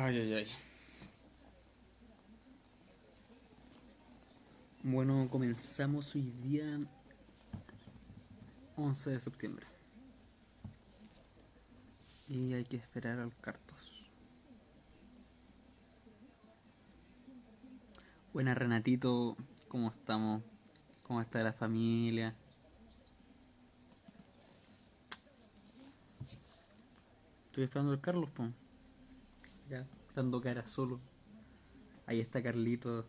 Ay, ay, ay. Bueno, comenzamos hoy día 11 de septiembre. Y hay que esperar al cartos. Buena Renatito, ¿cómo estamos? ¿Cómo está la familia? Estoy esperando al Carlos, pues. Ya, dando cara solo. Ahí está Carlito.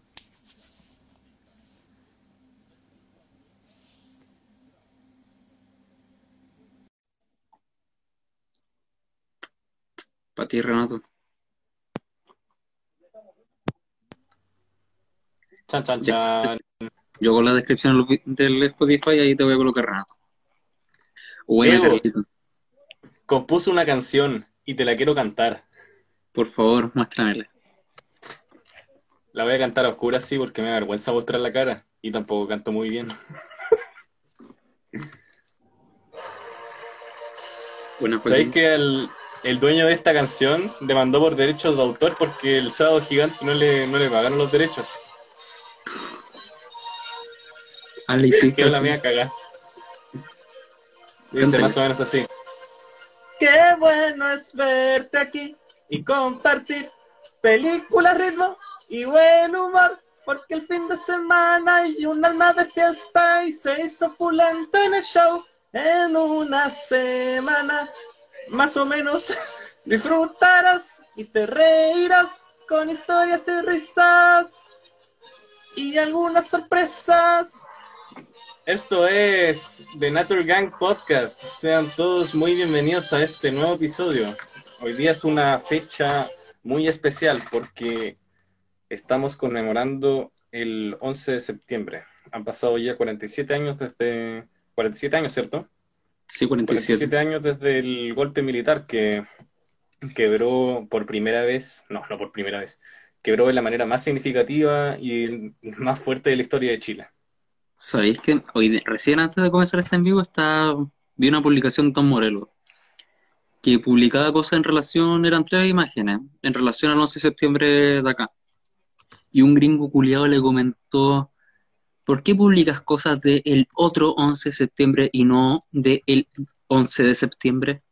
Para ti, Renato. Chan, chan, chan. Yo con la descripción del Spotify ahí te voy a colocar Renato. Buena. Compuse una canción y te la quiero cantar. Por favor, muéstramela. La voy a cantar a oscuras, sí, porque me da vergüenza mostrar la cara. Y tampoco canto muy bien. ¿Sabéis que el, el dueño de esta canción demandó por derechos de autor porque el sábado gigante no le, no le pagaron los derechos? Ah, le hiciste Quedó la mía cagada. Dice más o menos así. Qué bueno es verte aquí y compartir películas, ritmo y buen humor. Porque el fin de semana hay un alma de fiesta y se hizo opulento en el show. En una semana, más o menos, disfrutarás y te reirás con historias y risas y algunas sorpresas. Esto es The Nature Gang Podcast. Sean todos muy bienvenidos a este nuevo episodio. Hoy día es una fecha muy especial porque estamos conmemorando el 11 de septiembre. Han pasado ya 47 años desde... 47 años, ¿cierto? Sí, 47. 47 años desde el golpe militar que quebró por primera vez, no, no por primera vez, quebró de la manera más significativa y más fuerte de la historia de Chile. ¿Sabéis que hoy, recién antes de comenzar este en vivo, está, vi una publicación de Tom Morelos que publicaba cosas en relación, eran tres imágenes, en relación al 11 de septiembre de acá. Y un gringo culiado le comentó, ¿por qué publicas cosas del otro 11 de septiembre y no del 11 de septiembre?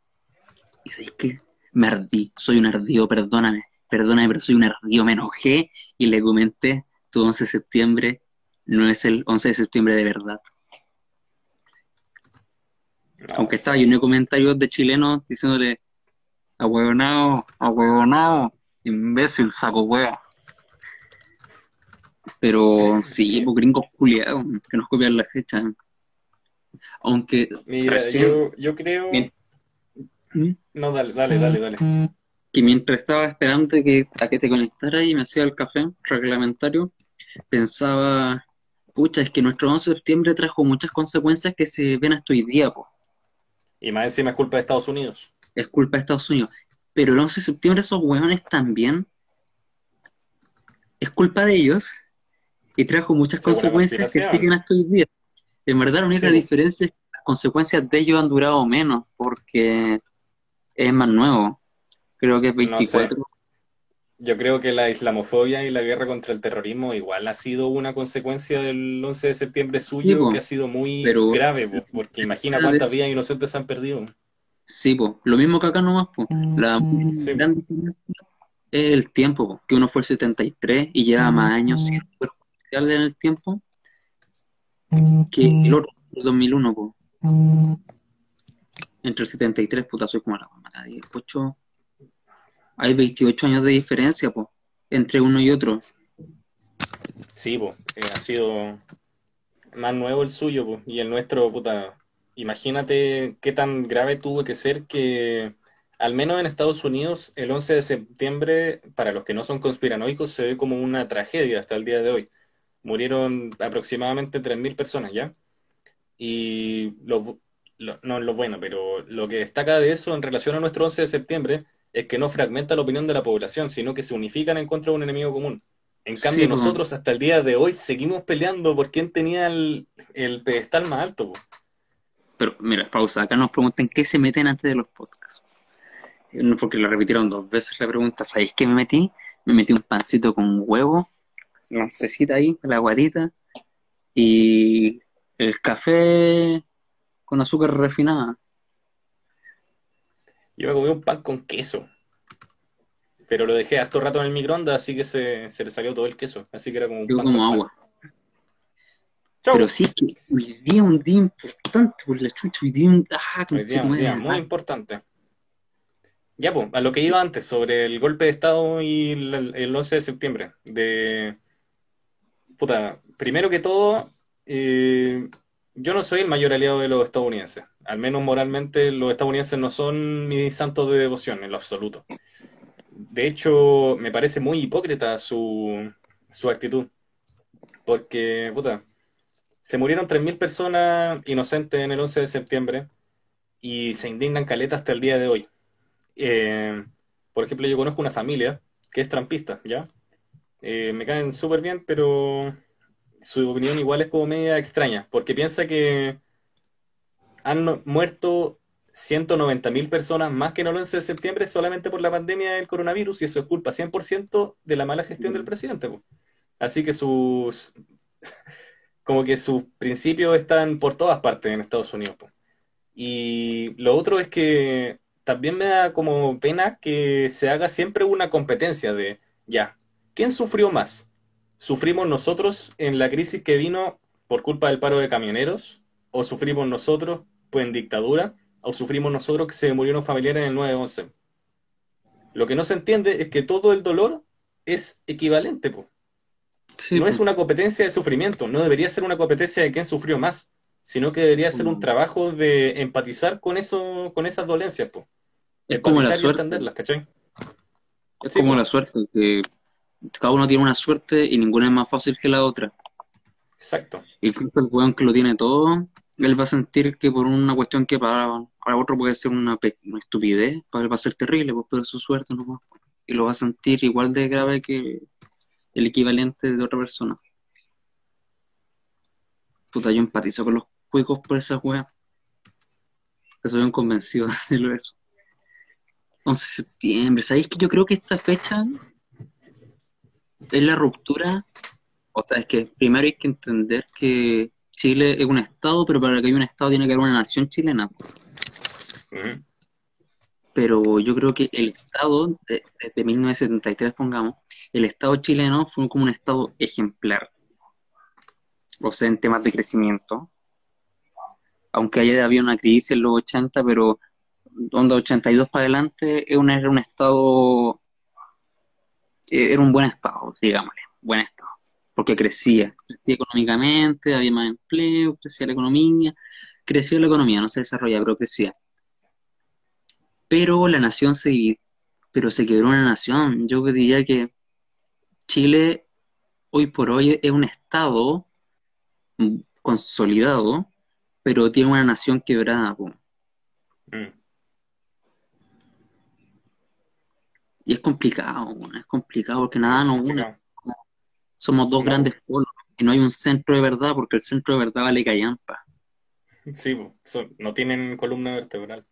Y sabéis que me ardí, soy un ardido, perdóname, perdóname, pero soy un ardido, me enojé y le comenté, tu 11 de septiembre no es el 11 de septiembre de verdad. Aunque estaba lleno de comentarios de chilenos diciéndole, ahuevonao, ahuevonao, imbécil, saco hueá. Pero sí, pues gringos culiados, que nos copian la fecha. Aunque Mira, recién, yo, yo creo... Bien. ¿Mm? No, dale, dale, dale, dale. que mientras estaba esperando que, a que te conectara y me hacía el café reglamentario, pensaba, pucha, es que nuestro 11 de septiembre trajo muchas consecuencias que se ven hasta hoy día, po. Y más encima es culpa de Estados Unidos. es culpa de Estados Unidos. Pero el 11 de septiembre esos hueones también es culpa de ellos y trajo muchas Según consecuencias que siguen hasta hoy día. En verdad la única Sí. diferencia es que las consecuencias de ellos han durado menos porque es más nuevo. Creo que es No sé. 24. Yo creo que la islamofobia y la guerra contra el terrorismo igual ha sido una consecuencia del 11 de septiembre Sí, suyo po. que ha sido muy Pero- grave, po, porque imagina cuántas vidas inocentes se han perdido. Sí, po. Lo mismo que acá nomás, po. La Sí. gran diferencia es el tiempo, po. Que uno fue el 73 y lleva más años siendo perjudicial en el tiempo que el otro, el 2001, po. Entre el 73, puta, soy como la mamá, 18. Hay 28 años de diferencia, po, entre uno y otro. Sí, po, eh, ha sido más nuevo el suyo, po, y el nuestro, puta, imagínate qué tan grave tuvo que ser que, al menos en Estados Unidos, el 11 de septiembre, para los que no son conspiranoicos, se ve como una tragedia hasta el día de hoy. Murieron aproximadamente 3.000 personas, ¿ya? Y lo, lo- no es lo bueno, pero lo que destaca de eso en relación a nuestro 11 de septiembre es que no fragmenta la opinión de la población, sino que se unifican en contra de un enemigo común. En cambio, Sí, nosotros hasta el día de hoy seguimos peleando por quién tenía el, el pedestal más alto. po. Pero mira, pausa, acá nos preguntan qué se meten antes de los podcasts. no, porque lo repitieron dos veces la pregunta, ¿sabéis qué me metí? Me metí un pancito con huevo, oncecita ahí, la guatita, y el café con azúcar refinada. Yo me comí un pan con queso. Pero lo dejé hasta rato en el microondas, así que se, se le salió todo el queso. Así que era como un Yo pan como con agua. Pero sí que hoy día un día importante por la chucha, hoy día un... Ah, Hoy día, un día muy importante. Ya, pues, a lo que iba antes, sobre el golpe de Estado y el, el 11 de septiembre. De. Puta, primero que todo, eh, yo no soy el mayor aliado de los estadounidenses. Al menos moralmente, los estadounidenses no son mis santos de devoción en lo absoluto. De hecho, me parece muy hipócrita su, su actitud. Porque, puta, se murieron 3.000 personas inocentes en el 11 de septiembre y se indignan caleta hasta el día de hoy. Eh, por ejemplo, yo conozco una familia que es trampista, ¿ya? Eh, me caen súper bien, pero su opinión igual es como media extraña, porque piensa que han no- muerto 190.000 personas más que en el 11 de septiembre solamente por la pandemia del coronavirus, y eso es culpa 100% de la mala gestión del presidente, po. Así que sus, como que sus principios están por todas partes en Estados Unidos, po. Y lo otro es que también me da como pena que se haga siempre una competencia de, ya, ¿quién sufrió más? ¿Sufrimos nosotros en la crisis que vino por culpa del paro de camioneros? ¿O sufrimos nosotros pues en dictadura? ¿O sufrimos nosotros que se murieron familiares en el 9-11? Lo que no se entiende es que todo el dolor es equivalente, po. Sí, No es una competencia de sufrimiento, no debería ser una competencia de quién sufrió más, sino que debería ser un Mm. trabajo de empatizar con eso, con esas dolencias, po. Es como la Empatizar y suerte. entenderlas, ¿cachai? Es Sí, como la suerte, que cada uno tiene una suerte y ninguna es más fácil que la otra. Exacto. Incluso el weón que lo tiene todo, él va a sentir que por una cuestión que para, para otro puede ser una, una estupidez, para él va a ser terrible, pues, pero es su suerte nomás. Y lo va a sentir igual de grave que el equivalente de otra persona. Puta, yo empatizo con los cuicos por esa. Que soy un convencido de decirlo eso. 11 de septiembre. ¿Sabéis que yo creo que esta fecha es la ruptura? O sea, es que primero hay que entender que Chile es un estado, pero para que haya un estado tiene que haber una nación chilena. Pero yo creo que el estado, de- desde 1973, pongamos, el estado chileno fue como un estado ejemplar. O sea, en temas de crecimiento. Aunque haya habido una crisis en los 80, pero onda 82 para adelante, era un, un estado, era un buen estado, digámosle, buen estado. Porque crecía, crecía económicamente, había más empleo, crecía la economía, creció la economía, no se desarrollaba, pero crecía. Pero la nación se, pero se quebró una nación. Yo diría que Chile hoy por hoy es un estado mm, consolidado, pero tiene una nación quebrada. Y es complicado, es complicado porque nada nos une. Somos dos No. grandes polos y no hay un centro de verdad porque el centro de verdad vale callampa. Sí. Son- no tienen columna vertebral.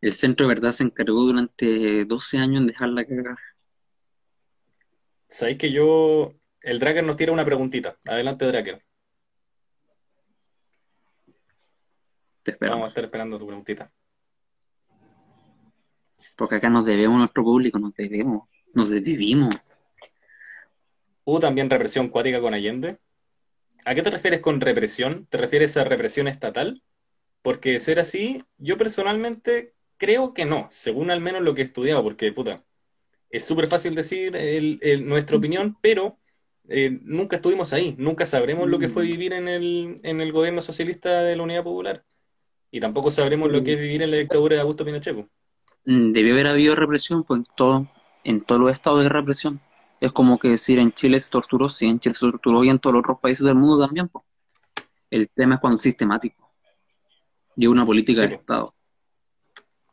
El centro de verdad se encargó durante 12 años en dejarla cagar. Sabéis que yo. El Draker nos tira una preguntita. Adelante, Draker. Te Vamos a esperamos. estar esperando tu preguntita. Porque acá nos debemos a nuestro público, nos debemos, nos desvivimos. Hubo también represión cuática con Allende. ¿A qué te refieres con represión? ¿Te refieres a represión estatal? Porque ser así, yo personalmente creo que no, según al menos lo que he estudiado, porque puta, es súper fácil decir el- el- nuestra opinión, pero eh, nunca estuvimos ahí, nunca sabremos lo que fue vivir en el, en el gobierno socialista de la Unidad Popular. Y tampoco sabremos lo que es vivir en la dictadura de Augusto Pinochet. Mm, Debió haber habido represión, pues en todo, en todos los estados de represión. Es como que decir en Chile se torturó, sí, en Chile se torturó y en todos los otros países del mundo también, pues. El tema es cuando es sistemático. Y una política Sí, del po. Estado.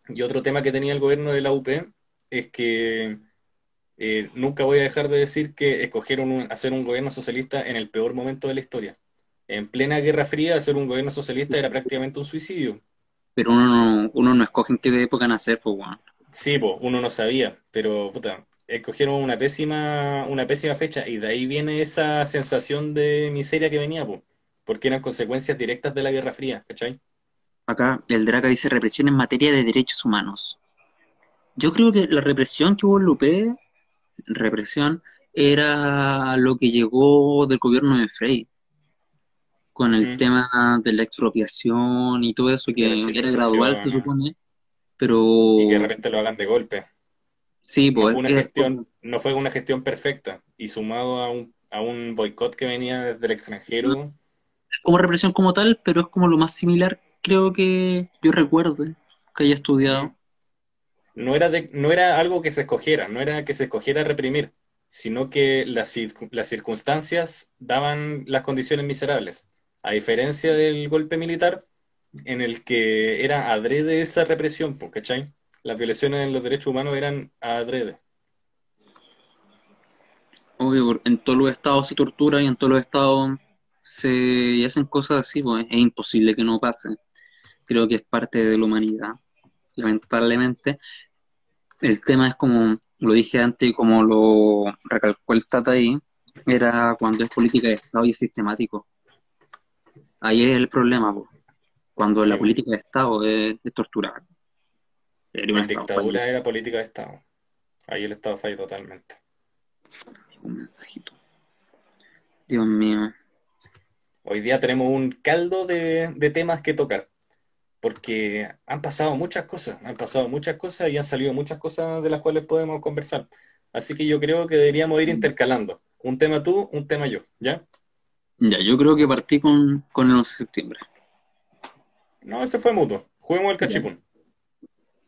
Y otro tema que tenía el gobierno de la UP es que eh, nunca voy a dejar de decir que escogieron un- hacer un gobierno socialista en el peor momento de la historia. En plena Guerra Fría, hacer un gobierno socialista era prácticamente un suicidio. Pero uno no, uno no escoge en qué época nacer, pues, weón. Sí, pues, uno no sabía, pero puta, escogieron una pésima, una pésima fecha y de ahí viene esa sensación de miseria que venía, pues, porque eran consecuencias directas de la Guerra Fría, ¿cachai? Acá el Draca dice represión en materia de derechos humanos. Yo creo que la represión que hubo en Lupe, represión, era lo que llegó del gobierno de Frey, con el Mm. tema de la expropiación y todo eso, que era gradual, se supone, pero y que de repente lo hagan de golpe. sí, No pues fue una es gestión, no fue una gestión perfecta, y sumado a un, a un boicot que venía desde el extranjero, como represión como tal, pero es como lo más similar, creo que yo recuerdo que haya estudiado. no era de- no era algo que se escogiera, no era que se escogiera reprimir, sino que las, las circunstancias daban las condiciones miserables. A diferencia del golpe militar, en el que era adrede esa represión, ¿cachai? Las violaciones de los derechos humanos eran adrede. Obvio, en todos los estados se tortura y en todos los estados se hacen cosas así, pues es imposible que no pase. Creo que es parte de la humanidad, lamentablemente. El tema es como lo dije antes y como lo recalcó el Tata ahí, era cuando es política de Estado y es sistemático. Ahí es el problema. Cuando Sí. la política de Estado es, es torturar. La dictadura era política de Estado. Ahí el Estado falló totalmente. Un mensajito. Dios mío. Hoy día tenemos un caldo de, de temas que tocar, porque han pasado muchas cosas, han pasado muchas cosas y han salido muchas cosas de las cuales podemos conversar. Así que yo creo que deberíamos ir intercalando. Un tema tú, un tema yo, ¿ya? Ya, yo creo que partí con, con el 11 de septiembre. No, ese fue mutuo. Juguemos el cachipún.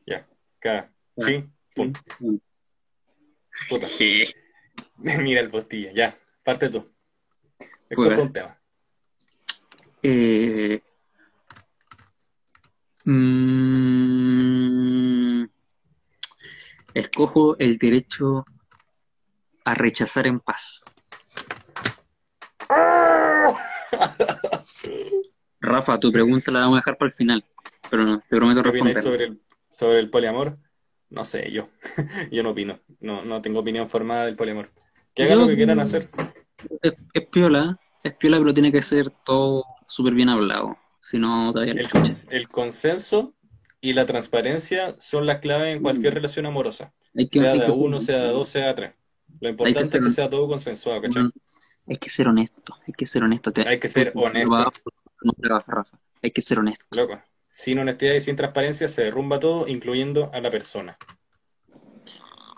Ya, K, chi, pum. Puta. Mira el postilla, ya, parte tú. Escoge un tema. Eh, mm, escojo el derecho a rechazar en paz. Rafa, tu pregunta la vamos a dejar para el final, pero no, te prometo ¿Qué opináis responder. sobre el, sobre el poliamor? No sé, yo. Yo no opino. No, no tengo opinión formada del poliamor. Que hagan Yo lo que quieran hacer. Es, es piola, es piola, pero tiene que ser todo súper bien hablado. Si no, todavía El, cons- el consenso y la transparencia son las claves en cualquier relación amorosa. que, Sea de uno, sea de dos, sea de tres. Lo importante es que sea todo consensuado, ¿cachai? Hay que ser honesto, hay que ser honesto. Hay que ser honesto. Hay que ser honesto. Loco. Sin honestidad y sin transparencia se derrumba todo, incluyendo a la persona.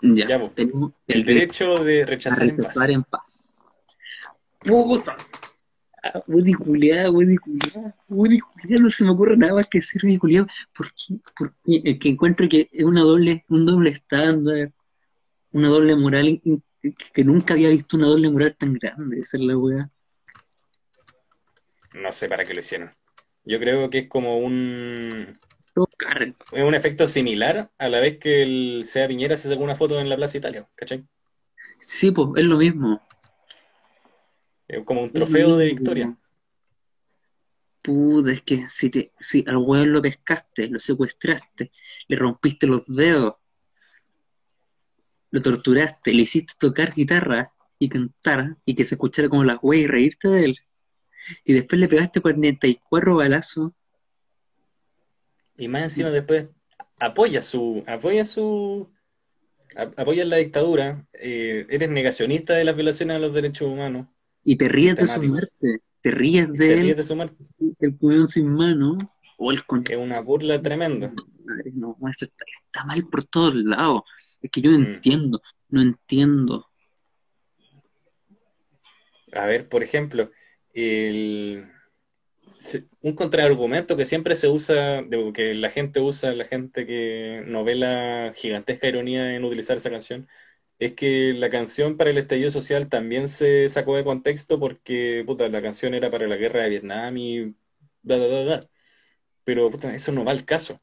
Ya, Ya, tenemos El derecho de rechazar en paz. rechazar en paz. Puta. Ah, Woody culiá, Woody culiá, no se me ocurre nada más que decir Woody culiá, porque, porque que encuentro que es una doble, un doble estándar, una doble moral, in- que nunca había visto una doble moral tan grande, esa es la weá. No sé para qué lo hicieron. Yo creo que es como un, es un efecto similar a la vez que el Sea Piñera se sacó una foto en la Plaza Italia, ¿cachai? Sí, pues, es lo mismo. Es como un trofeo de victoria. Puta, es que si, te, si al weón lo pescaste, lo secuestraste, le rompiste los dedos, lo torturaste, le hiciste tocar guitarra y cantar y que se escuchara como las weas y reírte de él, y después le pegaste 44 balazos, Y más encima después apoya su, apoya su, a- apoya la dictadura, eh, eres negacionista de las violaciones a los derechos humanos, y te ríes de su muerte, te ríes de te él, ríes de su muerte. el weón sin mano, o el con Es una burla tremenda. madre, no, eso está, está mal por todos lados. Es que yo no Mm. entiendo, no entiendo. A ver, por ejemplo, el, un contraargumento que siempre se usa, que la gente usa, la gente que no ve la gigantesca ironía en utilizar esa canción, es que la canción para el estallido social también se sacó de contexto porque, puta, la canción era para la guerra de Vietnam y bla, bla, bla, bla. Pero, puta, eso no va al caso.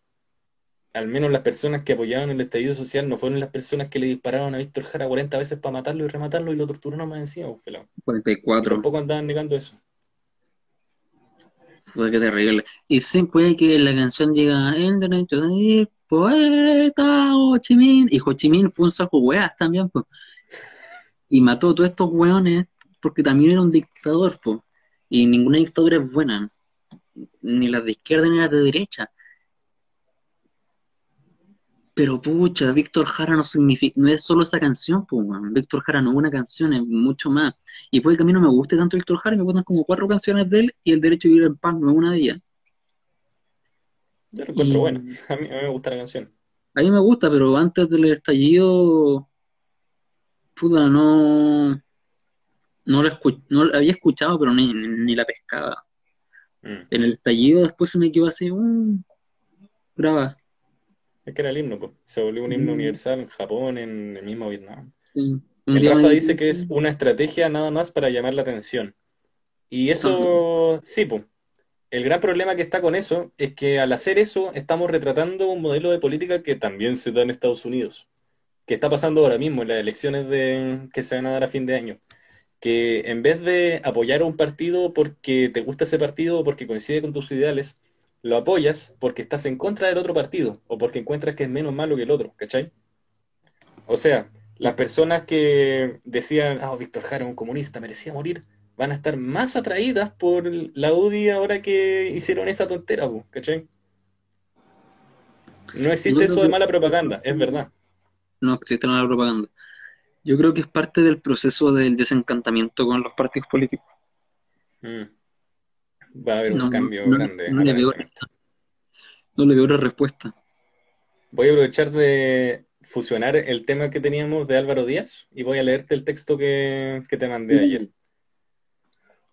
Al menos las personas que apoyaban el estallido social no fueron las personas que le dispararon a Víctor Jara 40 veces para matarlo y rematarlo y lo torturaron más encima, pues, pelado. Y 44. tampoco andaban negando eso. Puede que terrible. Y sí, puede que la canción diga el derecho de poeta Ho Chi Minh. Y Ho Chi Minh fue un saco weas también, pues. Y mató a todos estos weones porque también era un dictador, pues. Y ninguna dictadura es buena, ni las de izquierda ni las de derecha. Pero pucha, Víctor Jara no significa, no es solo esa canción, pues. Víctor Jara no es una canción, es mucho más. Y puede que a mí no me guste tanto Víctor Jara, me gustan como cuatro canciones de él y El Derecho a Vivir en Paz no es una de ellas. Yo lo encuentro Y- bueno. A mí, a mí me gusta la canción. A mí me gusta, pero antes del estallido, puta, no, no la, escu- no la había escuchado, pero ni, ni la pescaba. Mm. En el estallido después se me quedó así, um, graba. Es que era el himno. Se volvió un himno Mm. universal en Japón, en el mismo Vietnam. Sí. El Rafa dice que es una estrategia nada más para llamar la atención. Y eso, sí, po. El gran problema que está con eso es que al hacer eso estamos retratando un modelo de política que también se da en Estados Unidos, que está pasando ahora mismo en las elecciones de, que se van a dar a fin de año. Que en vez de apoyar a un partido porque te gusta ese partido o porque coincide con tus ideales, lo apoyas porque estás en contra del otro partido o porque encuentras que es menos malo que el otro, ¿cachai? O sea, las personas que decían, ah, Víctor Jara es un comunista, merecía morir, van a estar más atraídas por la UDI ahora que hicieron esa tontera, ¿cachai? No existe eso de mala propaganda, es verdad. No existe de propaganda. Yo creo que es parte del proceso del desencantamiento con los partidos políticos. Mm. Va a haber un No, cambio no- grande, no le veo, no le veo otra respuesta. Voy a aprovechar de fusionar el tema que teníamos de Álvaro Díaz y voy a leerte el texto que, que te mandé ayer.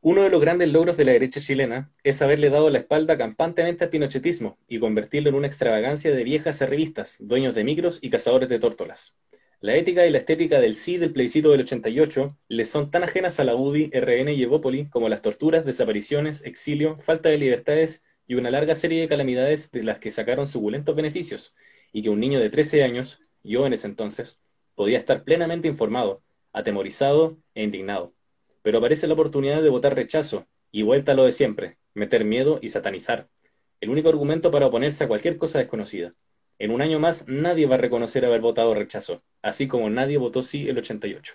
Uno de los grandes logros de la derecha chilena es haberle dado la espalda campantemente al pinochetismo y convertirlo en una extravagancia de viejas arribistas, dueños de micros y cazadores de tórtolas. La ética y la estética del sí del plebiscito del 88 les son tan ajenas a la UDI, RN y Evópoli como las torturas, desapariciones, exilio, falta de libertades y una larga serie de calamidades de las que sacaron suculentos beneficios, y que un niño de 13 años, yo en ese entonces, podía estar plenamente informado, atemorizado e indignado. Pero aparece la oportunidad de votar rechazo, y vuelta a lo de siempre, meter miedo y satanizar. El único argumento para oponerse a cualquier cosa desconocida. En un año más nadie va a reconocer haber votado rechazo, así como nadie votó sí el 88.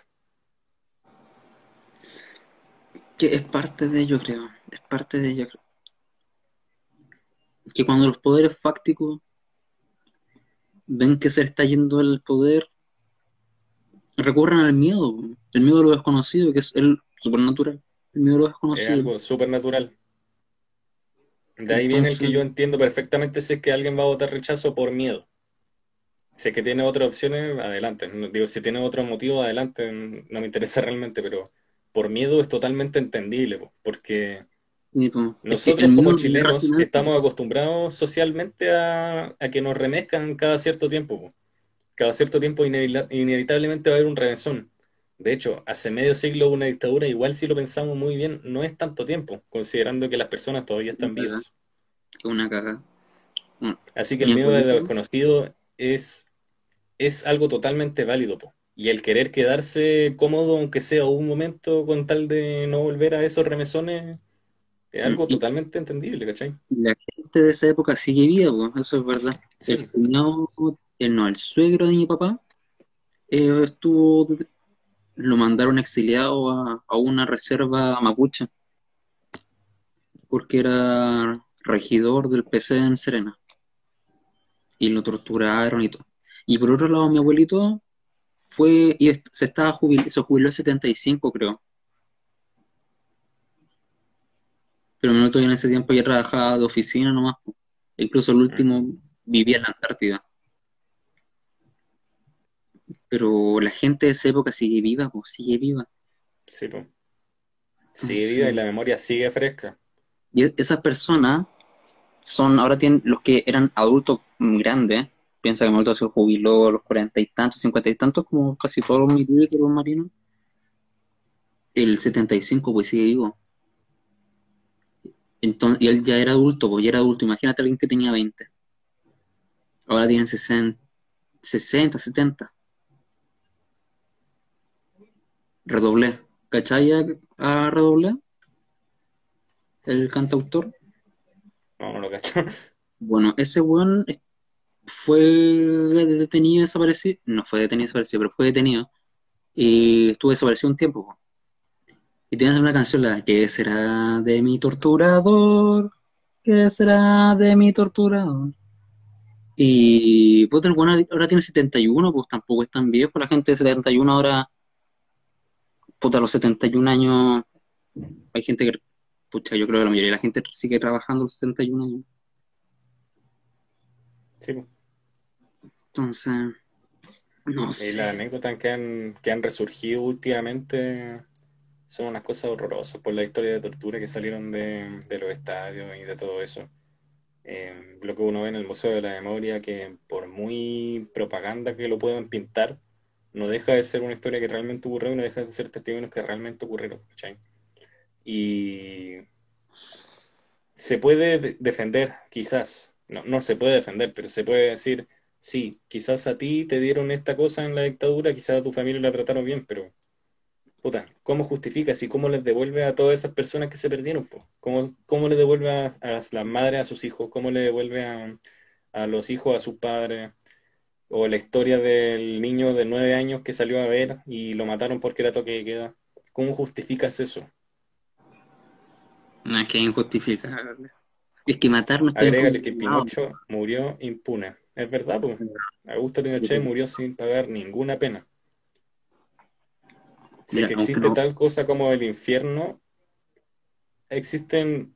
Que es parte de ello, creo. Es parte de ello, creo. Que cuando los poderes fácticos ven que se está yendo el poder, recurren al miedo. El miedo a lo desconocido, que es el supernatural. El miedo a lo Es desconocido. algo súper natural. De ahí viene el que yo entiendo perfectamente si es que alguien va a votar rechazo por miedo. Si es que tiene otras opciones, adelante. Digo, si tiene otro motivo, adelante. No me interesa realmente, pero por miedo es totalmente entendible, po, porque nosotros como es chilenos estamos acostumbrados socialmente a, a que nos remezcan cada cierto tiempo. po. Cada cierto tiempo inevita- inevitablemente va a haber un reventón. De hecho, hace medio siglo hubo una dictadura, igual si lo pensamos muy bien, no es tanto tiempo, considerando que las personas todavía están vivas. Una caga. Bueno, Así que el Mi miedo de lo desconocido es, es algo totalmente válido, po. Y el querer quedarse cómodo, aunque sea un momento, con tal de no volver a esos remesones, es algo Y- totalmente entendible, ¿cachai? la gente de esa época sigue viva, eso es verdad. Sí. El el, no, el suegro de mi papá eh, estuvo, lo mandaron exiliado a, a una reserva mapuche, porque era regidor del PC en Serena, y lo torturaron y todo. Y por otro lado, mi abuelito fue, y se estaba jubil- se jubiló en 75, creo. Pero mi abuelito en ese tiempo ya trabajaba de oficina nomás. Incluso el último vivía en la Antártida. Pero la gente de esa época sigue viva, pues, sigue viva. Sí, po. Sigue Sí. viva y la memoria sigue fresca. Y e- esas personas son, ahora tienen los que eran adultos grandes. Piensa que mi abuelito se jubiló a los cuarenta y tantos, cincuenta y tantos, como casi todos los militares, los marinos. El 75, pues sigue vivo. Entonces, y él ya era adulto, pues ya era adulto. Imagínate a alguien que tenía 20. Ahora tienen 60, 60 70. Redoblé. ¿Cachai a, a Redoblé? El cantautor. No, no lo cacho. Bueno, ese weón fue detenido y desaparecido, no fue detenido y desaparecido, pero fue detenido y estuvo desaparecido un tiempo. po. Y tienes una canción, la ¿Qué será de mi torturador? ¿Qué será de mi torturador? Y puta, el bueno ahora tiene 71, pues tampoco es tan viejo, la gente de 71 ahora, puta, a los 71 años, hay gente que, pucha, yo creo que la mayoría de la gente sigue trabajando a los 71 años. Sí. Entonces, no Y sé. las anécdotas que han, que han resurgido últimamente son unas cosas horrorosas por la historia de tortura que salieron de, de los estadios y de todo eso. Eh, lo que uno ve en el Museo de la Memoria, que por muy propaganda que lo puedan pintar, no deja de ser una historia que realmente ocurrió y no deja de ser testimonios que realmente ocurrieron, ¿cachai? Y se puede de- defender, quizás, no, no se puede defender, pero se puede decir, sí, quizás a ti te dieron esta cosa en la dictadura, quizás a tu familia la trataron bien, pero, puta, ¿cómo justificas y cómo les devuelve a todas esas personas que se perdieron, po? ¿Cómo, cómo le devuelve a, a las madres a sus hijos? ¿Cómo le devuelve a, a los hijos a sus padres? O la historia del niño de nueve años que salió a ver y lo mataron porque era toque de queda. ¿Cómo justificas eso? No es que es injustificable. Es que matar no está Agrégale que. Pinocho murió impune. Es verdad, pues. Augusto Pinochet murió sin pagar ninguna pena. Si Mira, que existe no- tal cosa como el infierno, existen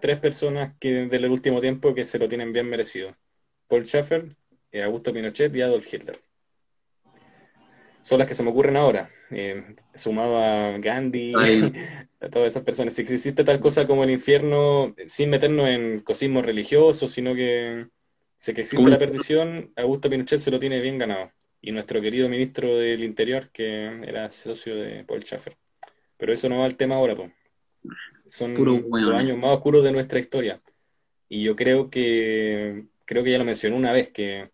tres personas que del último tiempo que se lo tienen bien merecido. Paul Schaeffer, eh, Augusto Pinochet y Adolf Hitler. Son las que se me ocurren ahora, eh, sumado a Gandhi, Ay. a todas esas personas. Si existe tal cosa como el infierno, sin meternos en cosismo religioso, sino que si que existe ¿Cómo? la perdición, Augusto Pinochet se lo tiene bien ganado. Y nuestro querido ministro del Interior, que era socio de Paul Schaeffer. Pero eso no va al tema ahora, po. Son Puro los años más oscuros de nuestra historia. Y yo creo que, creo que ya lo mencioné una vez, que,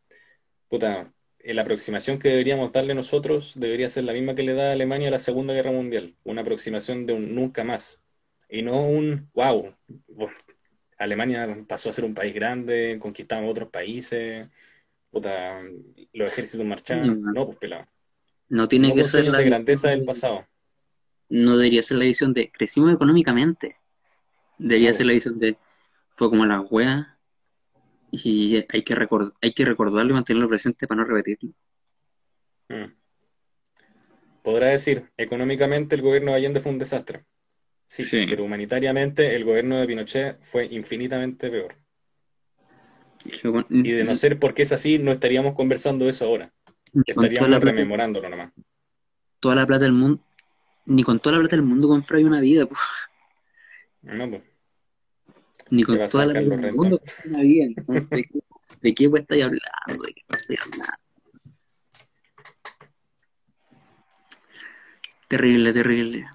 puta, eh, la aproximación que deberíamos darle nosotros debería ser la misma que le da Alemania a la Segunda Guerra Mundial. Una aproximación de un nunca más. Y no un, wow, Alemania pasó a ser un país grande, conquistamos otros países, puta, los ejércitos marchaban. Mm. No, pues pelado. No tiene que ser la de grandeza del pasado. no debería ser la visión de crecimos económicamente. Debería No. ser la visión de fue como la wea y hay que recordar, hay que recordarlo y mantenerlo presente para no repetirlo. Mm. Podrá decir, económicamente el gobierno de Allende fue un desastre. Sí, Sí. pero humanitariamente el gobierno de Pinochet fue infinitamente peor. Y de no ser porque es así, no estaríamos conversando eso ahora. Estaríamos la plata, rememorándolo nomás. toda la plata del mundo, ni con toda la plata del mundo compráis una vida, po. No, pues. Ni con ¿Qué pasa, toda la Carlos del mundo una vida. Entonces, ¿de qué, de qué estáis hablando? ¿De qué estáis hablando? Terrible, terrible.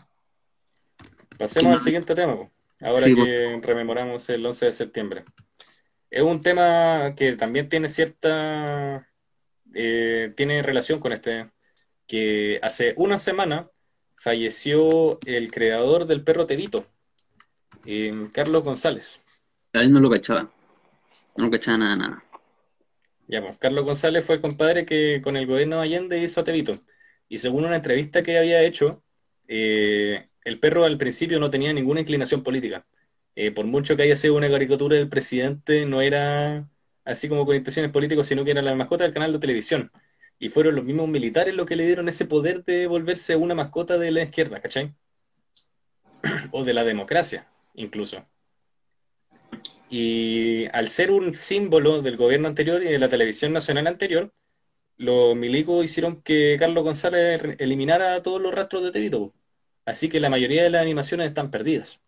Pasemos ¿Qué al siguiente tema, po. ahora Sí, que rememoramos el 11 de septiembre. Es un tema que también tiene cierta, eh, tiene relación con este, que hace una semana falleció el creador del perro Tevito, eh, Carlos González. A él no lo cachaba. No lo cachaba nada, nada. Ya, pues, Carlos González fue el compadre que con el gobierno de Allende hizo a Tevito. Y según una entrevista que había hecho, eh, el perro al principio no tenía ninguna inclinación política. Eh, por mucho que haya sido una caricatura del presidente, no era así como con intenciones políticas, sino que era la mascota del canal de televisión. Y fueron los mismos militares los que le dieron ese poder de volverse una mascota de la izquierda, ¿cachai? O de la democracia, incluso. Y al ser un símbolo del gobierno anterior y de la televisión nacional anterior, los milicos hicieron que Carlos González eliminara todos los rastros de Tevito. Así que la mayoría de las animaciones están perdidas,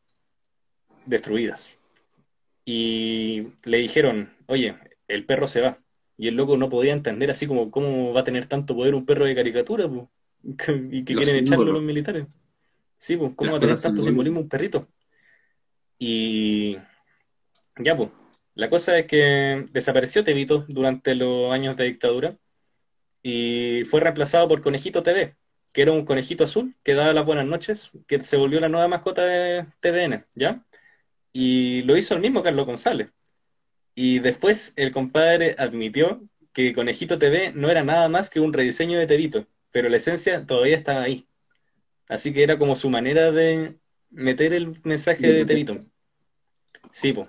destruidas. Y le dijeron, oye, el perro se va. Y el loco no podía entender así como cómo va a tener tanto poder un perro de caricatura, po? y que Los quieren echarlo los militares. Sí, pues, ¿cómo Las va a tener tanto simbolismo un perrito? Y ya, pues, la cosa es que desapareció Tevito durante los años de dictadura y fue reemplazado por Conejito TV, que era un conejito azul que daba las buenas noches, que se volvió la nueva mascota de TVN, ¿ya? Y lo hizo el mismo Carlos González. Y después el compadre admitió que Conejito TV no era nada más que un rediseño de Tevito, pero la esencia todavía estaba ahí. Así que era como su manera de meter el mensaje de Tevito. Sí, po.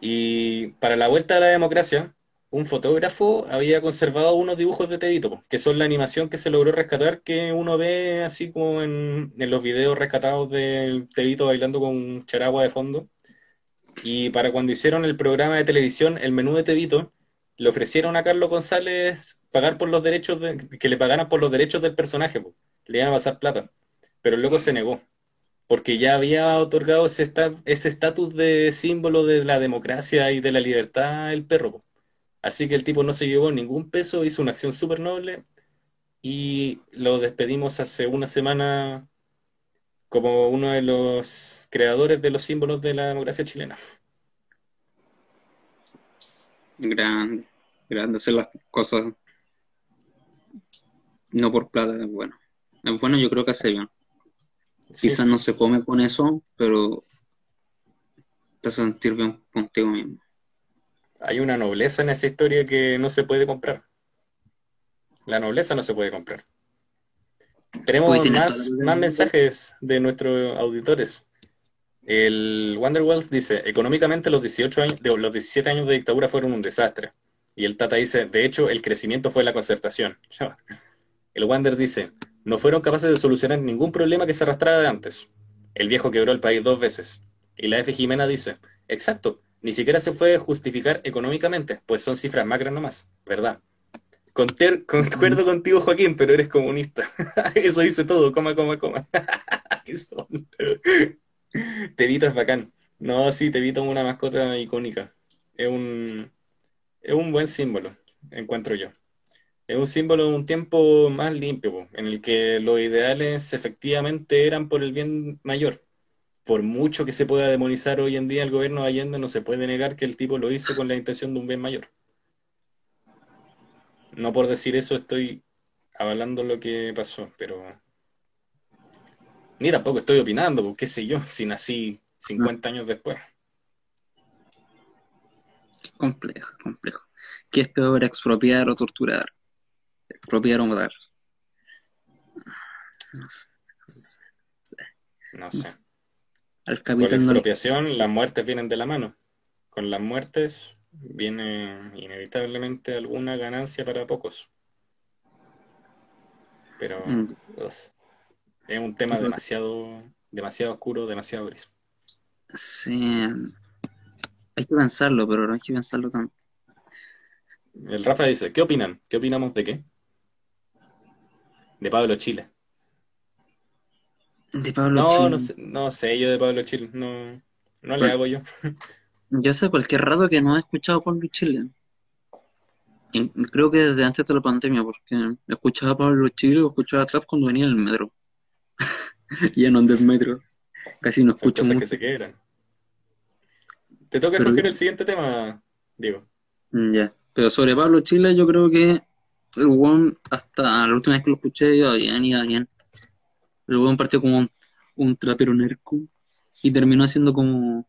Y para la vuelta a la democracia, un fotógrafo había conservado unos dibujos de Tevito, po, que son la animación que se logró rescatar, que uno ve así como en, los videos rescatados de Tevito bailando con charagua de fondo. Y para cuando hicieron el programa de televisión, el menú de Tevito, le ofrecieron a Carlos González pagar por los derechos, de, que le pagaran por los derechos del personaje, le iban a pasar plata. Pero loco se negó, porque ya había otorgado ese esta- ese estatus de símbolo de la democracia y de la libertad el perro. Así que el tipo no se llevó ningún peso, hizo una acción súper noble y lo despedimos hace una semana como uno de los creadores de los símbolos de la democracia chilena. Grande, grande hacer las cosas no por plata, es bueno. Es bueno, yo creo que hace bien. Sí, Quizás no se come con eso, pero te hace sentir bien contigo mismo. hay una nobleza en esa historia que no se puede comprar. La nobleza no se puede comprar. Tenemos Uy, más, más mensajes de nuestros auditores. El Wanderwells dice, económicamente los 18 años, de- los 17 años de dictadura fueron un desastre. Y el Tata dice, de hecho, el crecimiento fue la concertación. El Wander dice, no fueron capaces de solucionar ningún problema que se arrastrara de antes. El viejo quebró el país dos veces. Y la F. Jimena dice, exacto, ni siquiera se puede justificar económicamente, pues son cifras macras nomás, ¿verdad? Conter- concuerdo contigo, Joaquín, pero eres comunista. Eso dice todo, coma, coma, coma. ¿Qué son? Tevito es bacán. No, sí, Tevito es una mascota icónica. Es un, es un buen símbolo, encuentro yo. Es un símbolo de un tiempo más limpio, en el que los ideales efectivamente eran por el bien mayor. Por mucho que se pueda demonizar hoy en día el gobierno de Allende, no se puede negar que el tipo lo hizo con la intención de un bien mayor. No por decir eso estoy avalando lo que pasó, pero ni tampoco estoy opinando, porque qué sé yo, si nací 50 años después. Complejo, complejo. ¿Qué es peor, expropiar o torturar? Expropiar o matar. No sé. No sé. Al Con la no expropiación, las muertes vienen de la mano. Con las muertes viene inevitablemente alguna ganancia para pocos. Pero Mm. es un tema demasiado, demasiado oscuro, demasiado gris. Sí. Hay que pensarlo, pero no hay que pensarlo tanto. El Rafa dice, ¿qué opinan? ¿Qué opinamos de qué? De Pablo Chile. De Pablo No, Chile. no sé, no sé yo de Pablo Chile, no, no le hago yo. Yo sé cualquier rato que no he escuchado Pablo Chile. Y Creo que desde antes de la pandemia, porque escuchaba a Pablo Chile o escuchaba trap cuando venía en el metro. Ya no ando en metro. Casi no Son escucho cosas que mucho. se quebran. Te toca escoger el siguiente tema, Diego. Mm, Ya. Pero sobre Pablo Chile, yo creo que el weón, hasta la última vez que lo escuché, iba bien, iba bien. El weón partió como un, un trapero nerco y terminó haciendo como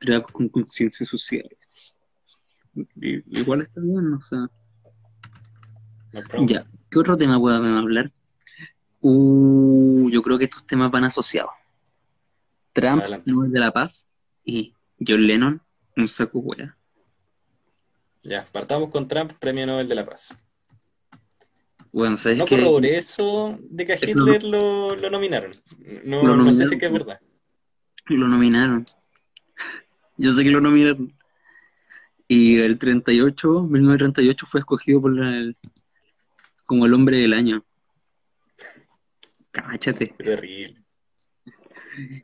trap con conciencia social. Y- igual está bien, no sé. No. Ya, ¿qué otro tema podemos hablar? Uh, yo creo que estos temas van asociados. Trump, Adelante. Nobel de la Paz, y John Lennon, un saco wea. Ya, partamos con Trump, Premio Nobel de la Paz. Bueno, ¿sabes No corroboré eso de que a Hitler lo, lo nominaron. No, Lo no sé nominaron, si que es verdad. Lo nominaron. Yo sé que lo nominaron. Y el 38, 1938 fue escogido por la- como el hombre del año. Cáchate. Qué terrible.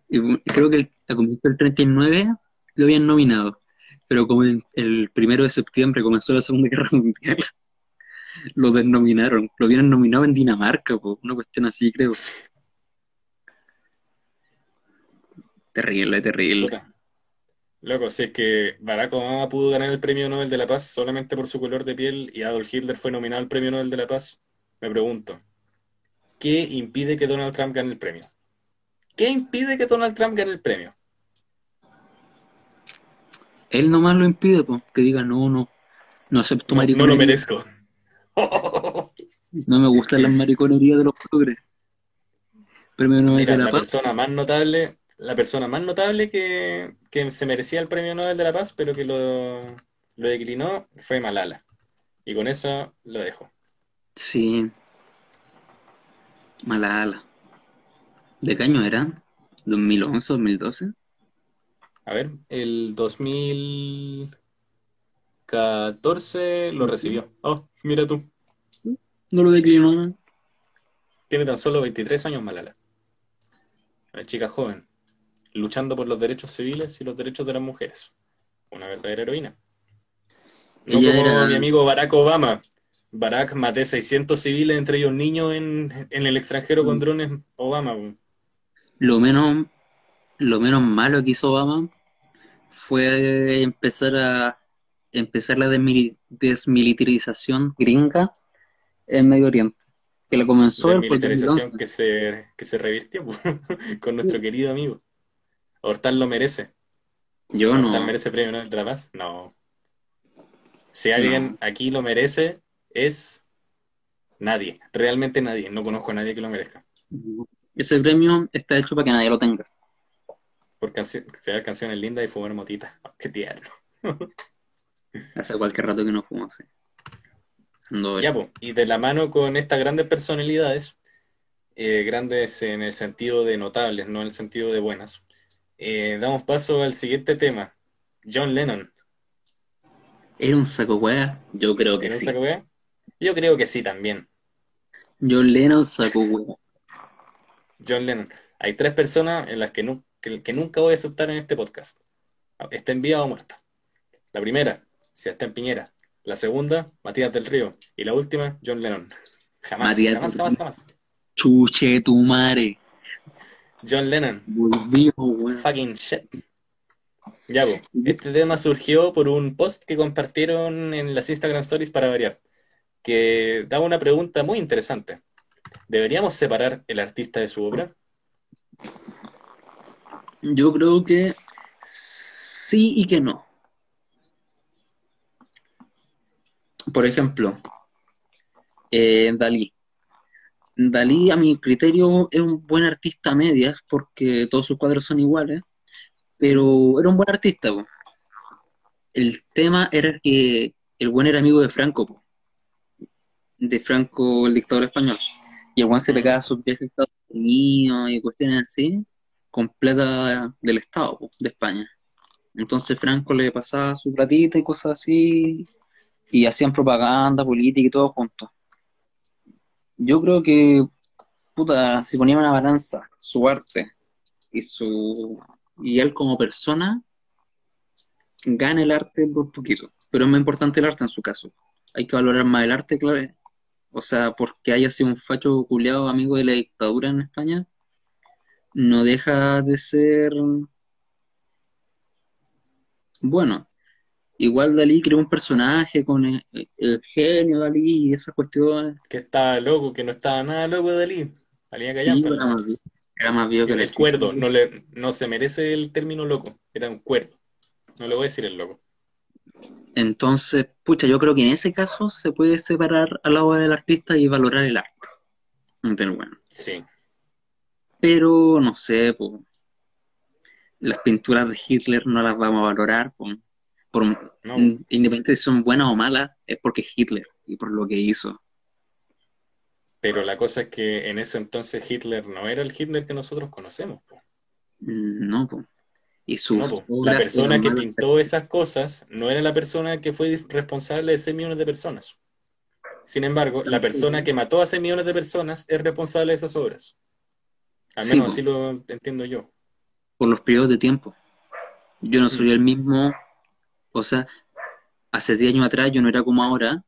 Y bu- creo que el, a comienzo del 39 lo habían nominado, pero como en- el primero de septiembre comenzó la Segunda Guerra Mundial, lo desnominaron. Lo habían nominado en Dinamarca, po, una cuestión así, creo. Terrible, terrible. Loco, si es que Barack Obama pudo ganar el Premio Nobel de la Paz solamente por su color de piel y Adolf Hitler fue nominado al Premio Nobel de la Paz, me pregunto, ¿qué impide que Donald Trump gane el premio? ¿Qué impide que Donald Trump gane el premio? Él nomás lo impide, pues, que diga, no, no, no acepto No, no lo merezco. No me gustan las mariconerías de los progres. Premio Nobel Mira, de la la Paz. persona más notable, la persona más notable que, que se merecía el Premio Nobel de la Paz, pero que lo, lo declinó, fue Malala. Y con eso lo dejo. Sí. Malala. ¿De qué año era? ¿2011, 2012? A ver, el 2014 lo recibió. Oh, mira tú, No lo declinó. ¿no? tiene tan solo 23 años Malala. Una chica joven, luchando por los derechos civiles y los derechos de las mujeres. Una verdadera heroína. No Ella como era- mi amigo Barack Obama. Barack maté 600 civiles, entre ellos niños, en, en el extranjero con drones. Obama. Lo menos, lo menos malo que hizo Obama fue empezar a empezar la desmili- desmilitarización gringa en Medio Oriente, que la comenzó Desmilitarización 2011. que se, que se revirtió con nuestro querido amigo. Hortal lo merece. Yo ¿Hortal no, merece premio Nobel de la Paz? No. Si alguien aquí lo merece, es nadie. Realmente nadie. No conozco a nadie que lo merezca. ese premio está hecho para que nadie lo tenga. Por crear canciones lindas y fumar motitas. Qué tierno. Hace cualquier rato que no fumo. Ando- Ya, po. Y de la mano con estas grandes personalidades, eh, grandes en el sentido de notables, no en el sentido de buenas, eh, damos paso al siguiente tema. John Lennon. ¿Era un saco hueá? Yo creo que ¿En un sí. saco wea? Yo creo que sí también. John Lennon saco hueá. John Lennon. Hay tres personas en las que, nu- que, que nunca voy a aceptar en este podcast. Está en vida o muerta. La primera, Sebastián Piñera. La segunda, Matías del Río. Y la última, John Lennon. Jamás, Matías jamás, jamás, jamás. Chuche tu madre. John Lennon. Volvió. Fucking shit. Ya, po. Este tema surgió por un post que compartieron en las Instagram Stories para variar, que daba una pregunta muy interesante. ¿Deberíamos separar el artista de su obra? Yo creo que sí y que no. Por ejemplo, eh, Dalí. Dalí, a mi criterio, es un buen artista a medias porque todos sus cuadros son iguales, pero era un buen artista. po. El tema era que el buen era amigo de Franco, po. de Franco, el dictador español. Y el buen se pegaba sus viajes a Estados Unidos y cuestiones así, con plata del Estado, po, de España. Entonces Franco le pasaba su platita y cosas así, y hacían propaganda política y todo juntos. Yo creo que, puta, si ponía una balanza, su arte y su y él como persona, gana el arte por poquito. Pero es más importante el arte en su caso. Hay que valorar más el arte, claro. O sea, porque haya sido un facho culiado amigo de la dictadura en España, no deja de ser bueno. Igual Dalí creó un personaje con el, el genio Dalí y esas cuestiones. Que estaba loco, que no estaba nada loco Dalí. Dalí Sí, callampa. era más, era más viejo que El cuerdo, no, le, no se merece el término loco, era un cuerdo. No le voy a decir el loco. Entonces, pucha, yo creo que en ese caso se puede separar a la obra del artista y valorar el arte. Entonces, bueno. Sí. Pero, no sé, po, las pinturas de Hitler no las vamos a valorar. po. Por, No. independientemente de si son buenas o malas, es porque es Hitler y por lo que hizo. Pero la cosa es que en ese entonces Hitler no era el Hitler que nosotros conocemos. po. No, po. Y No, po. La persona que pintó esas cosas no era la persona que fue responsable de 6 millones de personas. Sin embargo, la persona que mató a 6 millones de personas es responsable de esas obras. Al Sí, menos po. así lo entiendo yo. por los periodos de tiempo. Yo no soy Mm. el mismo, o sea, hace 10 años atrás yo no era como ahora.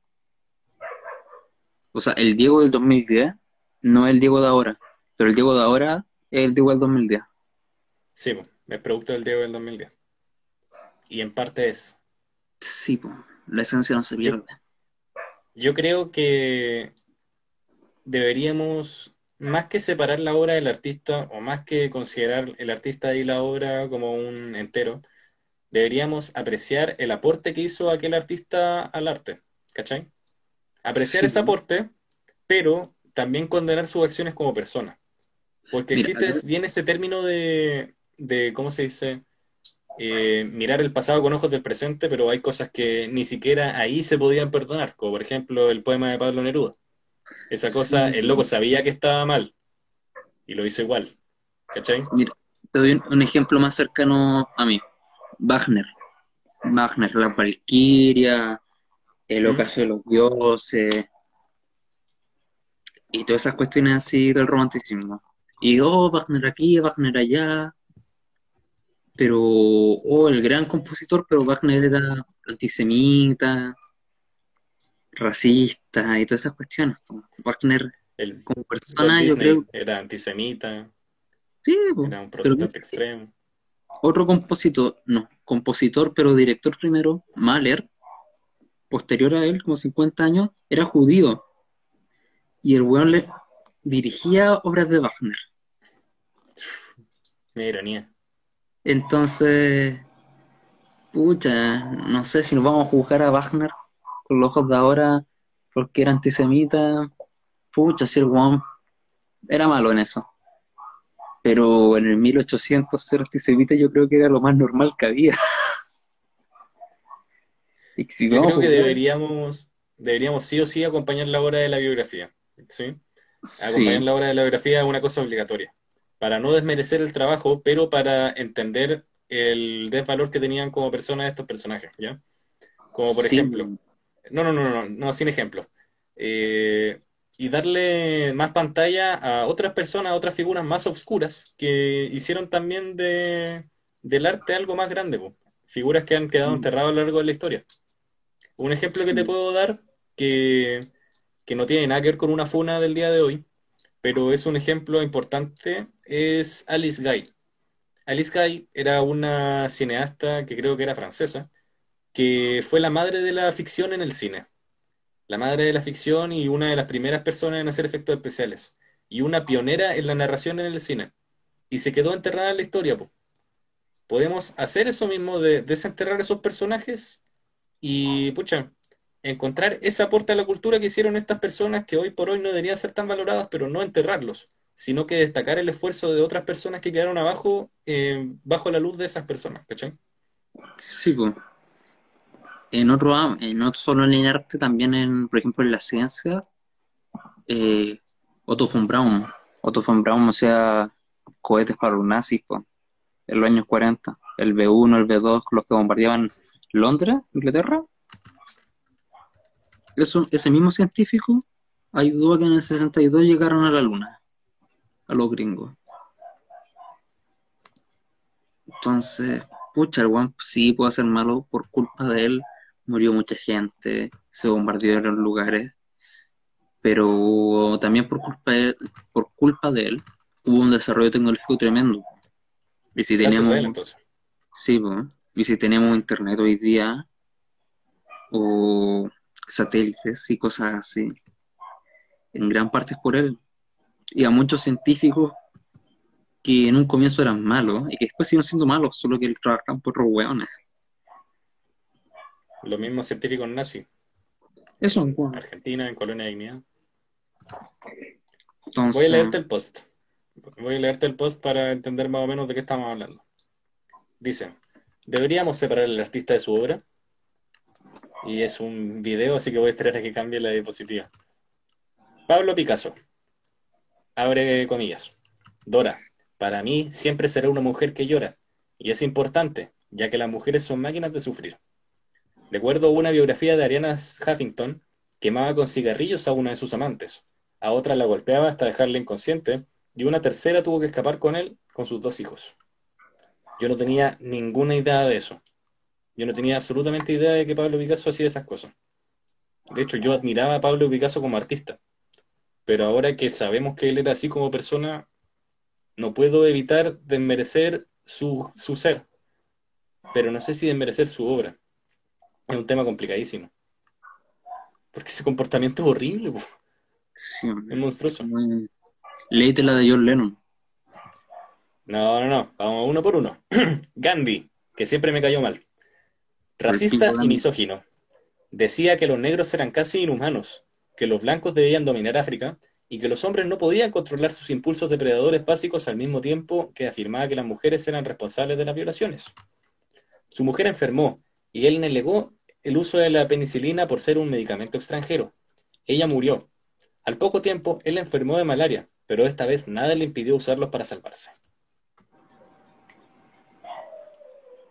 O sea, el Diego del 2010 no es el Diego de ahora, pero el Diego de ahora es el Diego del 2010. Sí, po. es producto del Diego del 2010. Y en parte es. Sí, po, la esencia no se pierde. Yo creo que deberíamos, más que separar la obra del artista, o más que considerar el artista y la obra como un entero, deberíamos apreciar el aporte que hizo aquel artista al arte, ¿cachai? Apreciar Sí. ese aporte, pero también condenar sus acciones como persona. Porque Mira, existe bien este término de, de ¿cómo se dice? Eh, mirar el pasado con ojos del presente, pero hay cosas que ni siquiera ahí se podían perdonar, como por ejemplo el poema de Pablo Neruda. Esa cosa, Sí. el loco sabía que estaba mal y lo hizo igual, ¿cachai? Mira, te doy un ejemplo más cercano a mí. Wagner. Wagner, la Valquiria, el ocaso de los dioses, y todas esas cuestiones así del romanticismo. Y, oh, Wagner aquí, Wagner allá, pero, oh, el gran compositor, pero Wagner era antisemita, racista y todas esas cuestiones. Wagner, El como persona, yo creo, era antisemita, sí, era un protestante extremo. Otro compositor, no, compositor, pero director primero, Mahler, posterior a él, como 50 años, era judío. Y el weón le dirigía obras de Wagner. Una ironía. Entonces, pucha, no sé si nos vamos a juzgar a Wagner con los ojos de ahora porque era antisemita. Pucha, si el weón era malo en eso. Pero en el 1800 ser antisemita yo creo que era lo más normal que había. Y que si Yo vamos a creo que juzgar- deberíamos, deberíamos sí o sí acompañar la obra de la biografía, ¿sí? Sí, Acompañar la obra de la biografía es una cosa obligatoria, para no desmerecer el trabajo, pero para entender el desvalor que tenían como personas estos personajes, ¿ya? Como por sí, ejemplo, no, no, no, no, no, sin ejemplo. Eh, y darle más pantalla a otras personas, a otras figuras más oscuras que hicieron también de, del arte algo más grande, po. Figuras que han quedado Mm. enterradas a lo largo de la historia. Un ejemplo que te puedo dar que, que no tiene nada que ver con una funa del día de hoy, pero es un ejemplo importante, es Alice Guy. Alice Guy era una cineasta que creo que era francesa, que fue la madre de la ficción en el cine. La madre de la ficción y una de las primeras personas en hacer efectos especiales. Y una pionera en la narración en el cine. Y se quedó enterrada en la historia, po. Podemos hacer eso mismo de desenterrar esos personajes y, pucha, encontrar ese aporte a la cultura que hicieron estas personas que hoy por hoy no deberían ser tan valoradas, pero no enterrarlos, sino que destacar el esfuerzo de otras personas que quedaron abajo, eh, bajo la luz de esas personas, ¿cachai? Sí, po. En otro, eh, no solo en el arte, también en, por ejemplo, en la ciencia, eh, Otto von Braun. Otto von Braun, o sea, cohetes para los nazis, en los años 40. El B1, el B2, los que bombardeaban Londres, Inglaterra. Eso, ese mismo científico ayudó a que en el 62 llegaran a la luna, a los gringos. Entonces, pucha, el weón sí puede ser malo por culpa de él. Murió mucha gente, se bombardearon lugares, pero también por culpa de, por culpa de él hubo un desarrollo tecnológico tremendo. Y si tenemos, a él, entonces. sí, po, y si tenemos internet hoy día, o satélites y cosas así, en gran parte es por él. Y a muchos científicos que en un comienzo eran malos y que después siguen siendo malos, solo que trabajan por hueones. Los mismos científicos nazis, Eso, en bueno. Argentina, en Colonia Dignidad. Entonces, Voy a leerte el post. Voy a leerte el post para entender más o menos de qué estamos hablando. Dice, ¿deberíamos separar al artista de su obra? Y es un video, así que voy a esperar a que cambie la diapositiva. Pablo Picasso. Abre comillas. Dora, para mí siempre será una mujer que llora. Y es importante, ya que las mujeres son máquinas de sufrir. Recuerdo una biografía de Ariana Huffington, quemaba con cigarrillos a una de sus amantes, a otra la golpeaba hasta dejarla inconsciente, y una tercera tuvo que escapar con él con sus dos hijos. Yo no tenía ninguna idea de eso. Yo no tenía absolutamente idea de que Pablo Picasso hacía esas cosas. De hecho, yo admiraba a Pablo Picasso como artista. Pero ahora que sabemos que él era así como persona, no puedo evitar desmerecer su, su ser. Pero no sé si desmerecer su obra. Es un tema complicadísimo. Porque ese comportamiento es horrible, po. sí, es monstruoso. léete la de John Lennon. No, no, no. Vamos uno por uno. Gandhi. que siempre me cayó mal. Racista y misógino. Decía que los negros eran casi inhumanos, que los blancos debían dominar África y que los hombres no podían controlar sus impulsos depredadores básicos al mismo tiempo que afirmaba que las mujeres eran responsables de las violaciones. Su mujer enfermó y él negó el uso de la penicilina por ser un medicamento extranjero. Ella murió. Al poco tiempo, él enfermó de malaria, pero esta vez nada le impidió usarlos para salvarse.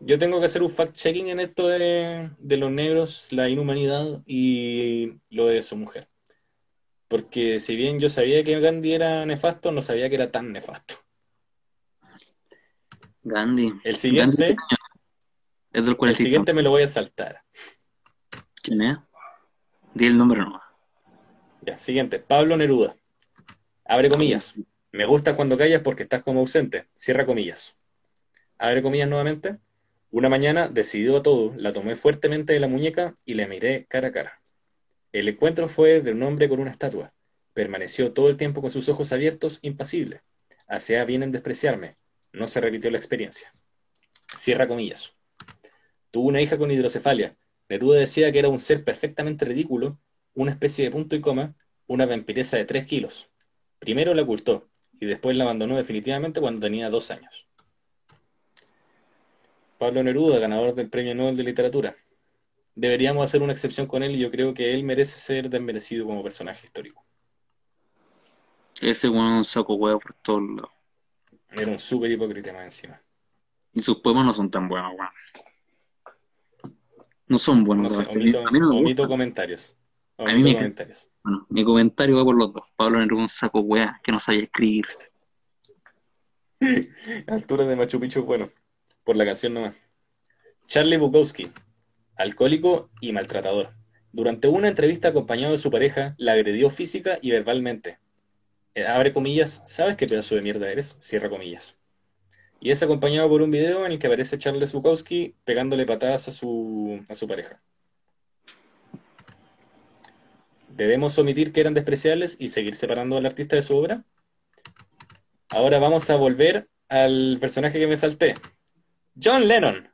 Yo tengo que hacer un fact-checking en esto de, los negros, la inhumanidad y lo de su mujer. Porque si bien yo sabía que Gandhi era nefasto, no sabía que era tan nefasto. Gandhi. El siguiente. del el siguiente me lo voy a saltar. ¿Quién es? Di el nombre nomás. Ya, siguiente. Pablo Neruda. Abre comillas. Me gusta cuando callas porque estás como ausente. Cierra comillas. Abre comillas nuevamente. Una mañana, decidido a todo, la tomé fuertemente de la muñeca y la miré cara a cara. El encuentro fue de un hombre con una estatua. Permaneció todo el tiempo con sus ojos abiertos, impasible. Hacía bien en despreciarme. No se repitió la experiencia. Cierra comillas. Tuvo una hija con hidrocefalia. Neruda decía que era un ser perfectamente ridículo, una especie de punto y coma, una vampiresa de tres kilos. Primero la ocultó y después la abandonó definitivamente cuando tenía dos años. Pablo Neruda, ganador del Premio Nobel de Literatura. Deberíamos hacer una excepción con él y yo creo que él merece ser desmerecido como personaje histórico. Ese bueno un saco huevo por todos lados. Era un súper hipócrita más encima. Y sus poemas no son tan buenos, weón. No son buenos. No omito, a mí no omito comentarios. a mí me comentarios. Bueno, mi comentario va por los dos. Pablo Neruda un saco hueá que no sabía escribir. Altura de Machu Picchu, bueno por la canción nomás. Charlie Bukowski, alcohólico y maltratador. Durante una entrevista acompañado de su pareja, la agredió física y verbalmente. Eh, abre comillas, ¿sabes qué pedazo de mierda eres? Cierra comillas. Y es acompañado por un video en el que aparece Charlie Bukowski pegándole patadas a su, a su pareja. ¿Debemos omitir que eran despreciables y seguir separando al artista de su obra? Ahora vamos a volver al personaje que me salté, John Lennon.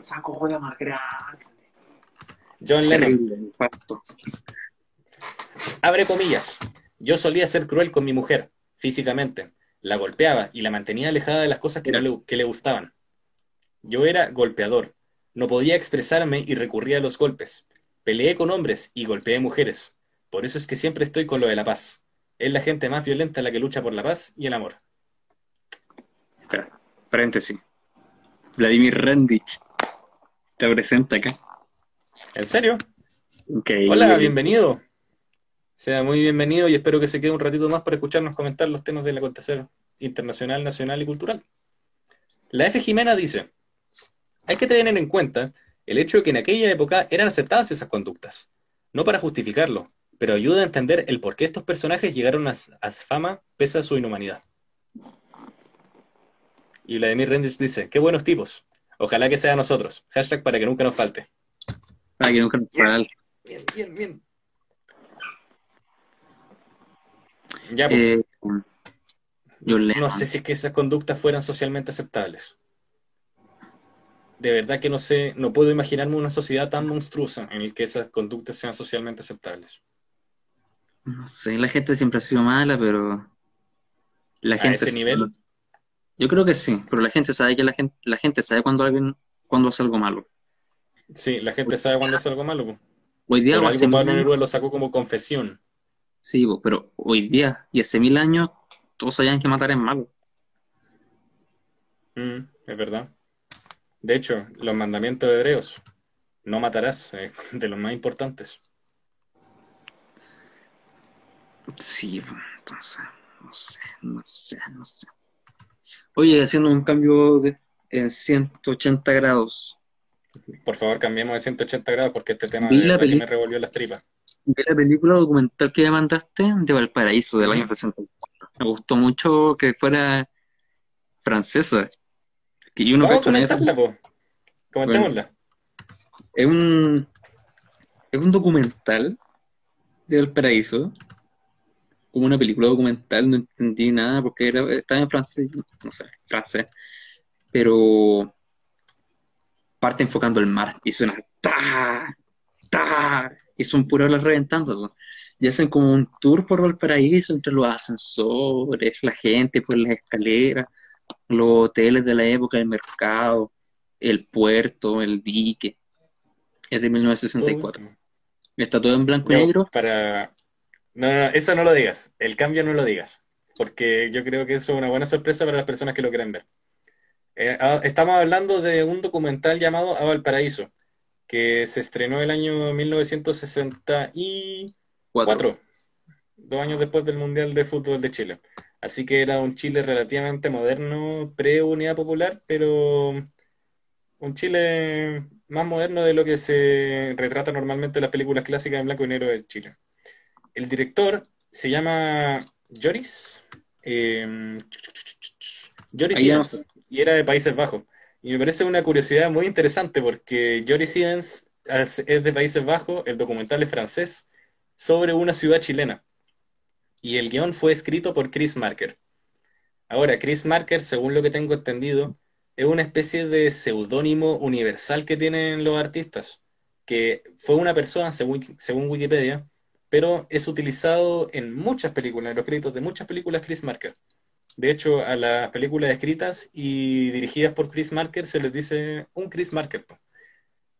Saco juega más grande. John Lennon. Abre comillas. Yo solía ser cruel con mi mujer, físicamente. La golpeaba y la mantenía alejada de las cosas que, le, que le gustaban. Yo era golpeador. No podía expresarme y recurría a los golpes. Peleé con hombres y golpeé mujeres. Por eso es que siempre estoy con lo de la paz. Es la gente más violenta la que lucha por la paz y el amor. Espera, paréntesis. Vladimir Rendich te presenta acá. ¿En serio? Hola, bienvenido. Sea muy bienvenido y espero que se quede un ratito más para escucharnos comentar los temas del acontecer internacional, nacional y cultural. La F. Jimena dice, hay que tener en cuenta el hecho de que en aquella época eran aceptadas esas conductas, no para justificarlo, pero ayuda a entender el por qué estos personajes llegaron a, a fama pese a su inhumanidad. Y Vladimir Rendich dice, qué buenos tipos. Ojalá que sea nosotros. Hashtag para que nunca nos falte. Para que nunca nos falte. Bien, bien, bien. Ya, pues. eh, no sé si es que esas conductas fueran socialmente aceptables. De verdad que no sé, no puedo imaginarme una sociedad tan monstruosa en la que esas conductas sean socialmente aceptables. No sé, la gente siempre ha sido mala, pero la gente... A ese nivel... Yo creo que sí, pero la gente sabe que la gente, la gente sabe cuando alguien, cuando hace algo malo. Sí, la gente sabe cuando hace algo malo. Hoy día algo Pablo lo sacó como confesión. Sí, pero hoy día y hace mil años todos sabían que matar es malo. Mm, es verdad. De hecho, los mandamientos de hebreos, no matarás, es de los más importantes. Sí, entonces, no sé, no sé, no sé. Oye, haciendo un cambio de, en 180 grados. Por favor, cambiemos de 180 grados porque este tema me revolvió las tripas. Vi la película documental que me mandaste de Valparaíso del año 64. Me gustó mucho que fuera francesa. Que uno Vamos a comentarla, po. Comentémosla. es un es un documental de Valparaíso como una película documental, no entendí nada porque era, estaba en francés, no sé, francés, pero parte enfocando el mar y suena ta, y son puros reventando. Y hacen como un tour por Valparaíso entre los ascensores, la gente por las escaleras, los hoteles de la época, el mercado, el puerto, el dique. Es de 1964. Todo eso. Está todo en blanco y negro. para... No, no, no, eso no lo digas. El cambio no lo digas. Porque yo creo que eso es una buena sorpresa para las personas que lo quieren ver. Eh, ah, estamos hablando de un documental llamado A Valparaíso, que se estrenó el año 1964, Cuatro. dos años después del Mundial de Fútbol de Chile. Así que era un Chile relativamente moderno, pre-Unidad Popular, pero un Chile más moderno de lo que se retrata normalmente en las películas clásicas en blanco y negro de Chile. El director se llama Joris, eh, Joris y era de Países Bajos. Y me parece una curiosidad muy interesante porque Joris Ivens es de Países Bajos, el documental es francés, sobre una ciudad chilena. Y el guion fue escrito por Chris Marker. Ahora, Chris Marker, según lo que tengo entendido, es una especie de seudónimo universal que tienen los artistas, que fue una persona, según, según Wikipedia, pero es utilizado en muchas películas, en los créditos de muchas películas Chris Marker. De hecho, a las películas escritas y dirigidas por Chris Marker se les dice un Chris Marker.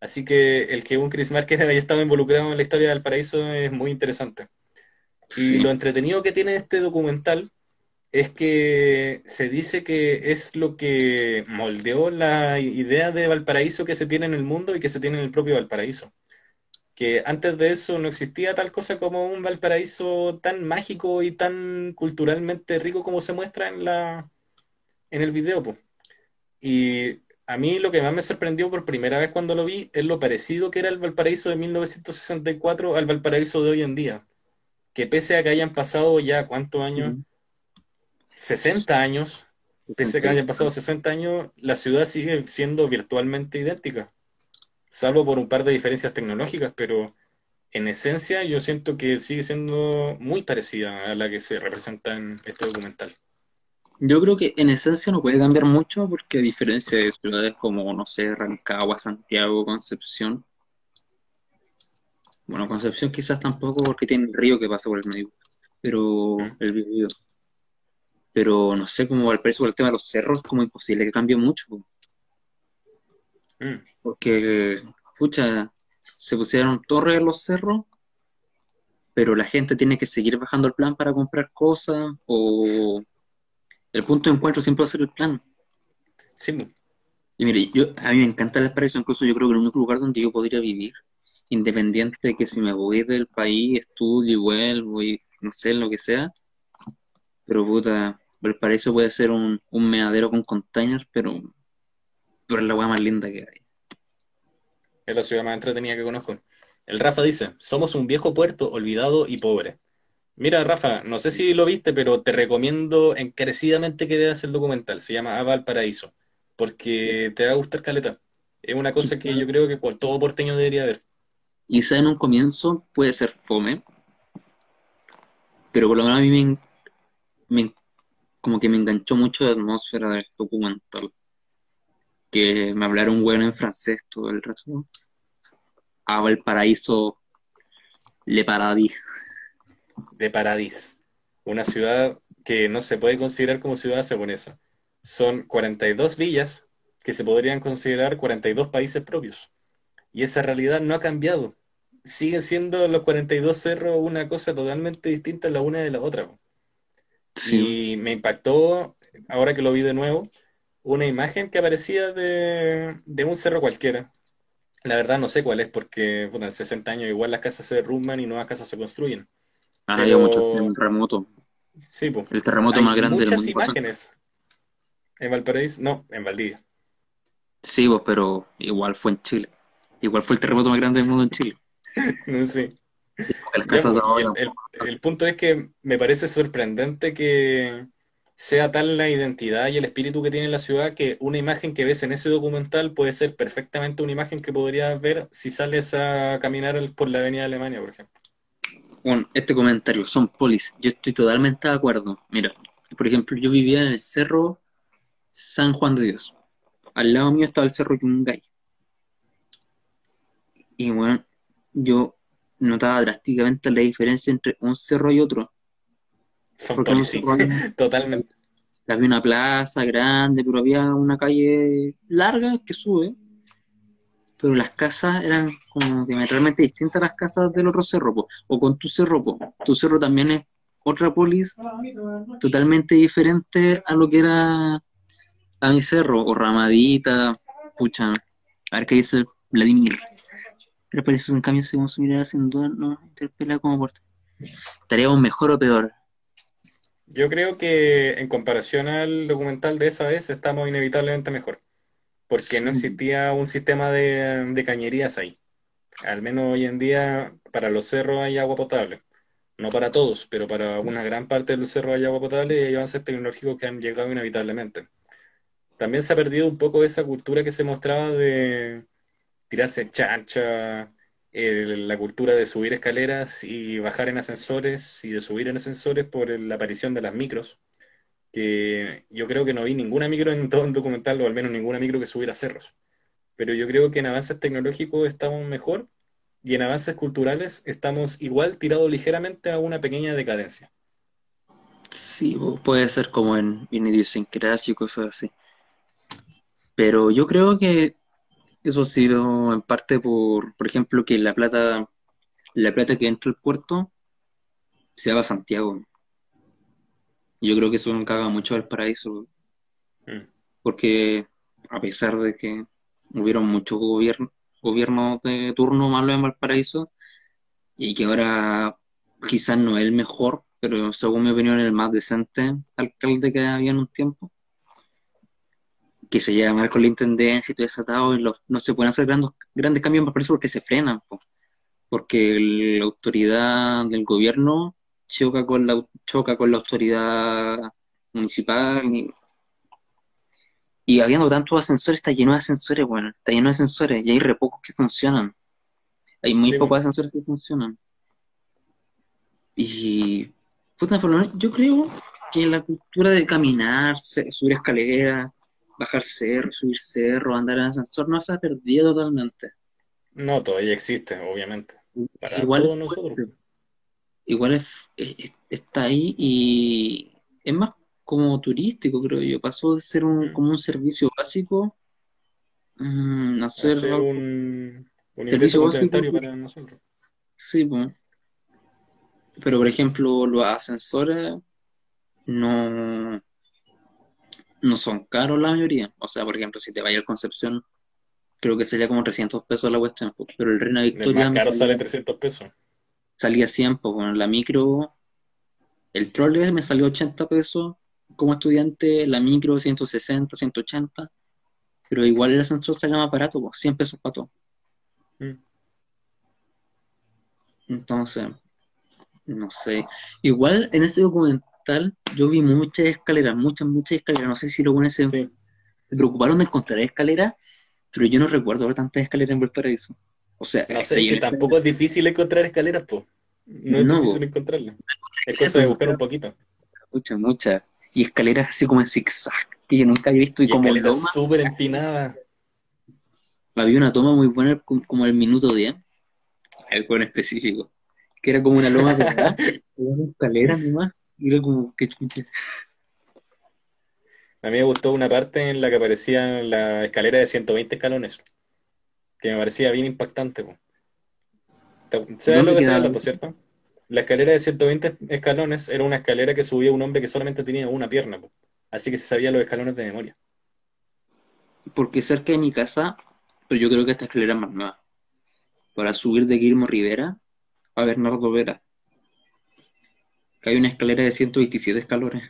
Así que el que un Chris Marker haya estado involucrado en la historia del paraíso es muy interesante. Y lo entretenido que tiene este documental es que se dice que es lo que moldeó la idea de Valparaíso que se tiene en el mundo y que se tiene en el propio Valparaíso. Que antes de eso no existía tal cosa como un Valparaíso tan mágico y tan culturalmente rico como se muestra en la, en el video, po. Y a mí lo que más me sorprendió por primera vez cuando lo vi es lo parecido que era el Valparaíso de 1964 al Valparaíso de hoy en día. Que pese a que hayan pasado ya, ¿cuántos años? 60 años, pese a que hayan pasado 60 años, la ciudad sigue siendo virtualmente idéntica, salvo por un par de diferencias tecnológicas, pero en esencia yo siento que sigue siendo muy parecida a la que se representa en este documental. Yo creo que en esencia no puede cambiar mucho porque a diferencia de ciudades como, no sé, Rancagua, Santiago, Concepción, bueno, Concepción quizás tampoco porque tiene el río que pasa por el medio, pero Mm. el Biobío. Pero no sé, como Valparaíso por el tema de los cerros, como imposible que cambie mucho. Mm. Porque, pucha, se pusieron torres en los cerros, pero la gente tiene que seguir bajando el plan para comprar cosas, o el punto de encuentro siempre va a ser el plan. Sí, po. Y mire, yo, a mí me encanta el paraíso, incluso yo creo que el único lugar donde yo podría vivir, independiente de que si me voy del país, estudio y vuelvo y no sé, lo que sea, pero puta, el paraíso puede ser un, un meadero con containers, pero, pero es la weá más linda que hay. Es la ciudad más entretenida que conozco. El Rafa dice, somos un viejo puerto olvidado y pobre. Mira, Rafa, no sé si lo viste, pero te recomiendo encarecidamente que veas el documental. Se llama A Valparaíso, porque te va a gustar caleta. Es una cosa que yo creo que todo porteño debería ver. Quizá en un comienzo puede ser fome, pero por lo menos a mí me, como que me enganchó mucho la atmósfera del documental. Que me hablaron un weón en francés todo el rato. A el paraíso, le paradis. de Paradis, una ciudad que no se puede considerar como ciudad japonesa. Son 42 villas que se podrían considerar 42 países propios. Y esa realidad no ha cambiado. Siguen siendo los 42 cerros una cosa totalmente distinta la una de la otra. Sí, Y me impactó, ahora que lo vi de nuevo, una imagen que aparecía de, de un cerro cualquiera. La verdad no sé cuál es, porque puta, en 60 años igual las casas se derrumban y nuevas casas se construyen. ha pero- habido mucho terremoto. Sí, pues. El terremoto Hay más grande del muchas mundo. imágenes. ¿En Valparaíso? No, en Valdivia. Sí, pues, pero igual fue en Chile. Igual fue el terremoto más grande del mundo en Chile. Sí. Las casas pues, el punto es que me parece sorprendente que sea tal la identidad y el espíritu que tiene la ciudad que una imagen que ves en ese documental puede ser perfectamente una imagen que podrías ver si sales a caminar por la Avenida Alemania, por ejemplo. Bueno, este comentario, son polis. Yo estoy totalmente de acuerdo. Mira, por ejemplo, yo vivía en el cerro San Juan de Dios. Al lado mío estaba el cerro Yungay. Y bueno, yo notaba drásticamente la diferencia entre un cerro y otro. Son Porque policías, totalmente. había una plaza grande, pero había una calle larga que sube. Pero las casas eran como diametralmente distintas a las casas del otro cerro, po. O con tu cerro, po. Tu cerro también es otra polis totalmente diferente a lo que era a mi cerro, o Ramadita, pucha, a ver qué dice Vladimir. Pero parece un cambio según su mirada, sin duda no interpela como por... ¿Estaríamos mejor o peor? Yo creo que en comparación al documental de esa vez estamos inevitablemente mejor, porque no existía un sistema de, de cañerías ahí. Al menos hoy en día para los cerros hay agua potable. No para todos, pero para una gran parte de los cerros hay agua potable y hay avances tecnológicos que han llegado inevitablemente. También se ha perdido un poco esa cultura que se mostraba de tirarse chancha, la cultura de subir escaleras y bajar en ascensores y de subir en ascensores por la aparición de las micros, que yo creo que no vi ninguna micro en todo el documental, o al menos ninguna micro que subiera cerros. Pero yo creo que en avances tecnológicos estamos mejor y en avances culturales estamos igual tirados ligeramente a una pequeña decadencia. Sí, pu- puede ser como en, en idiosincrasia y cosas así. Pero yo creo que eso ha sido en parte por, por ejemplo, que la plata, la plata que entra al puerto se va a Santiago. Yo creo que eso caga mucho al paraíso, Mm. porque a pesar de que hubieron muchos gobiernos gobiernos de turno malos en Valparaíso, y que ahora quizás no es el mejor, pero según mi opinión el más decente alcalde que había en un tiempo, que se lleva mal con la intendencia y todo desatado, y los- no se pueden hacer grandes, grandes cambios en Valparaíso porque se frenan, po. porque la autoridad del gobierno choca con la, choca con la autoridad municipal y, y habiendo tantos ascensores, está lleno de ascensores, bueno, está lleno de ascensores y hay re pocos que funcionan. Hay muy Sí, pocos po. ascensores que funcionan. Y, puta, por lo menos, yo creo que la cultura de caminar, subir escaleras, bajar cerro, subir cerro, andar en ascensor, no se ha perdido totalmente. No, todavía existe, obviamente, para Igual todos nosotros. igual es, es- está ahí y es más como turístico, creo yo. Pasó de ser un, Mm. como un servicio básico mm, a ser un, un Servicio básico. complementario para nosotros. Sí, pues. Pero por ejemplo, los ascensores no, no son caros la mayoría. O sea, por ejemplo, si te vayas al Concepción, creo que sería como 300 pesos la cuestión. Pero el Reina El Victoria más me caro salía, sale 300 pesos. salía 100, pues bueno, la micro, el trole me salió 80 pesos como estudiante, la micro 160, 180. Pero igual el ascensor salía más barato, pues, 100 pesos para todo. Mm. Entonces, no sé. Igual en ese documental yo vi muchas escaleras, muchas, muchas escaleras. No sé si los buenos se, Sí. se preocuparon de encontrar escaleras, pero yo no recuerdo ver tantas escaleras en Valparaíso. O sea, No sé, que tampoco es difícil encontrar escaleras, po. No es No, difícil encontrarlas. Es cosa de buscar un poquito. muchas, muchas. Y escaleras así como en zigzag, que yo nunca había visto. Y, Y como escaleras loma, súper empinadas. había una toma muy buena como, el minuto 10, algo en específico, que era como una loma de escalera nomás. Chucha. A mí me gustó una parte en la que aparecía la escalera de 120 escalones, que me parecía bien impactante. po. ¿Te- ¿Sabes ¿Dónde lo que quedaba? hablando, cierto? La escalera de 120 escalones era una escalera que subía un hombre que solamente tenía una pierna, po. Así que se sabía los escalones de memoria. porque cerca de mi casa, pero yo creo que esta escalera es más nueva, para subir de Guillermo Rivera a Bernardo Vera, que hay una escalera de 127 escalones,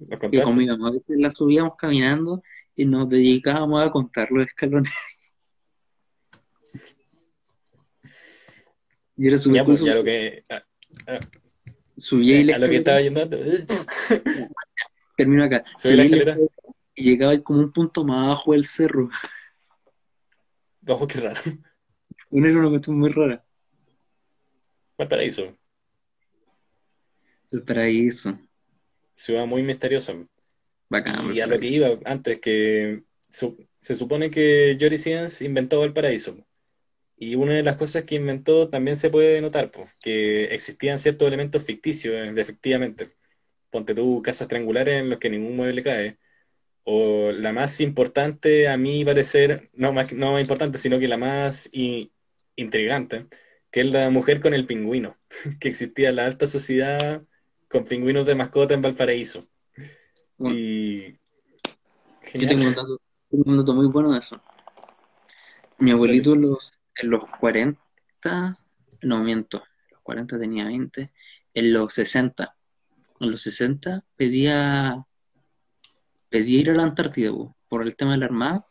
¿Los que contaste? con mi mamá la subíamos caminando y nos dedicábamos a contar los escalones. Y era Ya, pues, ya lo que, subía y la a lo que estaba yendo antes. termino acá, Subí la y escalera. y llegaba como un punto más abajo del cerro. Oh, qué raro. Una era una cuestión muy rara. Valparaíso, paraíso, ciudad muy misteriosa. bacán. Y a el lo que iba antes, que su- se supone que Jory Siemens inventó Valparaíso. Y una de las cosas que inventó también se puede notar, pues, que existían ciertos elementos ficticios, eh, efectivamente. Ponte tú casas triangulares en los que ningún mueble cae. O la más importante, a mi parecer, no más, no importante, sino que la más intrigante, que es la mujer con el pingüino, que existía en la alta sociedad con pingüinos de mascota en Valparaíso. Y... Yo tengo un, dato, un dato muy bueno de eso. Mi abuelito en los, en los 40, no miento, en los 40 tenía 20, en los 60, en los 60 pedía, pedía ir a la Antártida por el tema de la Armada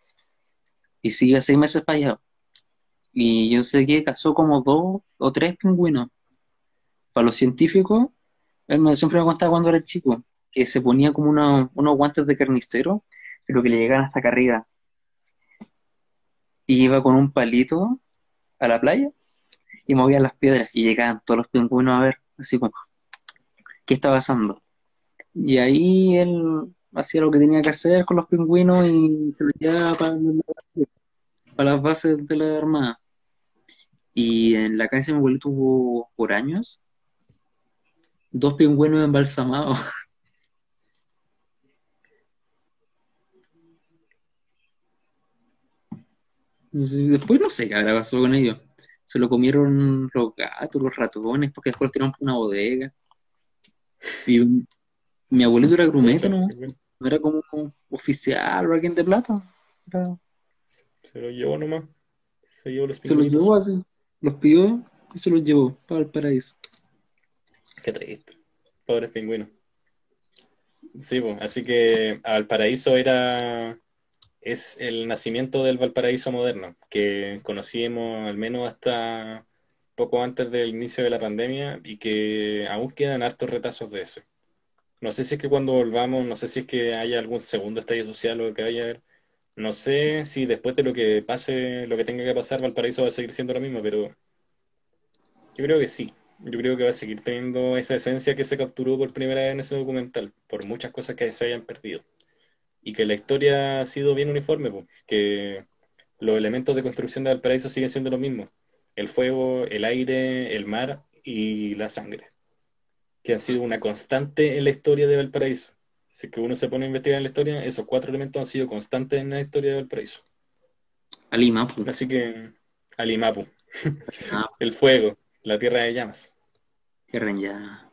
y sigue seis meses para allá. Y yo sé que cazó como dos o tres pingüinos. Para los científicos, me, siempre me contaba cuando era chico, que se ponía como unos guantes de carnicero, pero que le llegaban hasta acá arriba. Y iba con un palito a la playa y movía las piedras y llegaban todos los pingüinos a ver, así como, ¿qué está pasando? Y ahí él hacía lo que tenía que hacer con los pingüinos y se llevaba para, para las bases de la Armada. Y en la casa de mi abuelito por años dos pingüinos embalsamados. Después no sé qué habrá pasado con ellos. Se lo comieron los gatos, los ratones, porque después lo tiraron por una bodega. Y mi abuelito era grumeta, ¿no? No era como oficial o alguien de plata. Se lo llevó nomás. Se llevó los Se los llevó así. Los pidió y se los llevó para el paraíso. Qué triste. Pobres pingüinos. Sí, pues, así que Valparaíso era es el nacimiento del Valparaíso moderno, que conocíamos al menos hasta poco antes del inicio de la pandemia y que aún quedan hartos retazos de eso. No sé si es que cuando volvamos, no sé si es que haya algún segundo estadio social o que haya, no sé si después de lo que pase, lo que tenga que pasar, Valparaíso va a seguir siendo lo mismo, pero yo creo que sí. Yo creo que va a seguir teniendo esa esencia que se capturó por primera vez en ese documental, por muchas cosas que se hayan perdido. Y que la historia ha sido bien uniforme, que los elementos de construcción de Valparaíso siguen siendo los mismos. El fuego, el aire, el mar y la sangre. Que han sido una constante en la historia de Valparaíso. Si que uno se pone a investigar en la historia, esos cuatro elementos han sido constantes en la historia de Valparaíso. Alimapu. Así que, Alimapu. el fuego, la tierra de llamas. Tierra en llamas.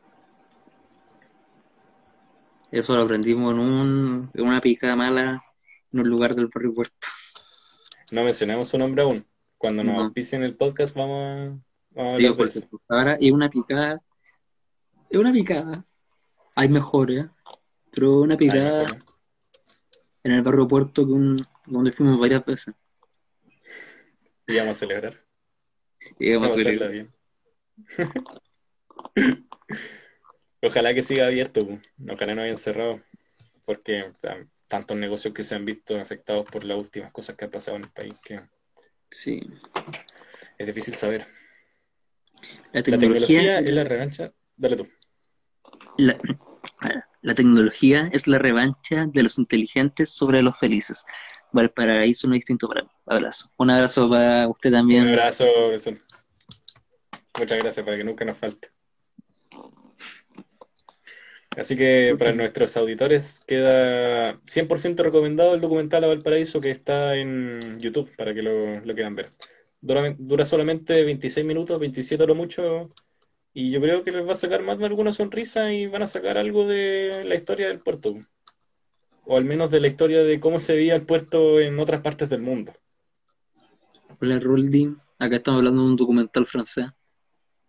Eso lo aprendimos en, un, en una picada mala en un lugar del barrio puerto. No mencionamos su nombre aún. Cuando nos no. el podcast vamos a, vamos a Ahora es una picada. Es una picada. Hay mejores, pero una picada en el barrio puerto que un, donde fuimos varias veces. Y vamos a celebrar. Y vamos, a celebrar. bien. Ojalá que siga abierto, ojalá no hayan cerrado, porque tantos negocios que se han visto afectados por las últimas cosas que han pasado en el país que sí. es difícil saber. La tecnología, es la revancha. Dale tú. La, tecnología es la revancha de los inteligentes sobre los felices. Valparaíso no es distinto para mí. Abrazo. Un abrazo para usted también. Un abrazo. Muchas gracias para que nunca nos falte. Así que para nuestros auditores queda 100% recomendado el documental a Valparaíso que está en YouTube para que lo, quieran ver. Dura, solamente 26 minutos, 27 a lo mucho, y yo creo que les va a sacar más de alguna sonrisa y van a sacar algo de la historia del puerto. O al menos de la historia de cómo se veía el puerto en otras partes del mundo. Hola, Roldin. Acá estamos hablando de un documental francés.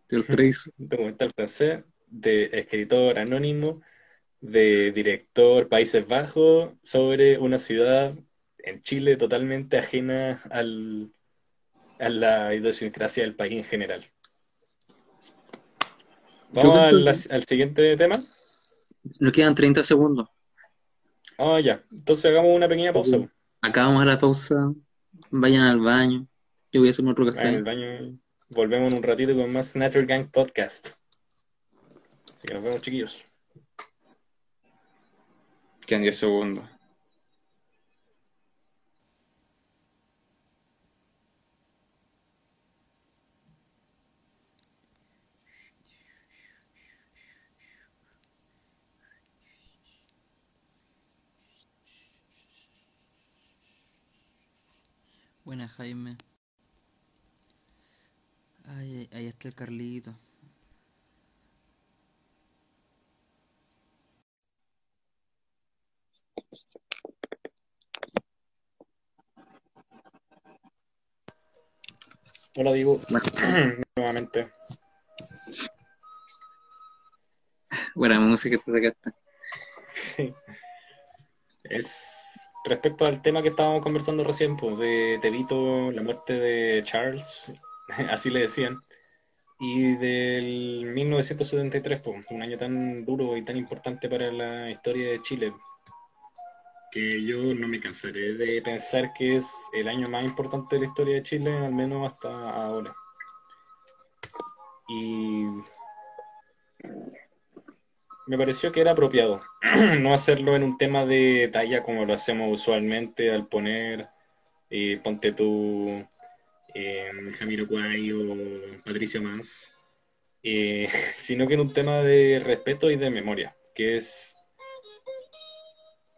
documental francés de escritor anónimo, de director Países Bajos, sobre una ciudad en Chile totalmente ajena al, a la idiosincrasia del país en general. Vamos al, siguiente tema. Nos quedan 30 segundos. Ah, ya. Entonces hagamos una pequeña pausa. Acabamos la pausa. Vayan al baño. Yo voy a hacer otro café. En el baño. Volvemos en un ratito con más Natural Gang Podcast. Así que nos vemos, chiquillos. Quedan 10 segundos. Buenas, Jaime. Ay, ahí está el Carlito. Hola, digo nuevamente. Buena música te sacaste. Sí. Es respecto al tema que estábamos conversando recién, pues, de Tevito, la muerte de Charles, así le decían, y del 1973, pues, un año tan duro y tan importante para la historia de Chile, que yo no me cansaré de pensar que es el año más importante de la historia de Chile, al menos hasta ahora. Y me pareció que era apropiado no hacerlo en un tema de talla como lo hacemos usualmente al poner eh, ponte eh, Jamiro Cuay o Patricio Mans, eh, sino que en un tema de respeto y de memoria, que es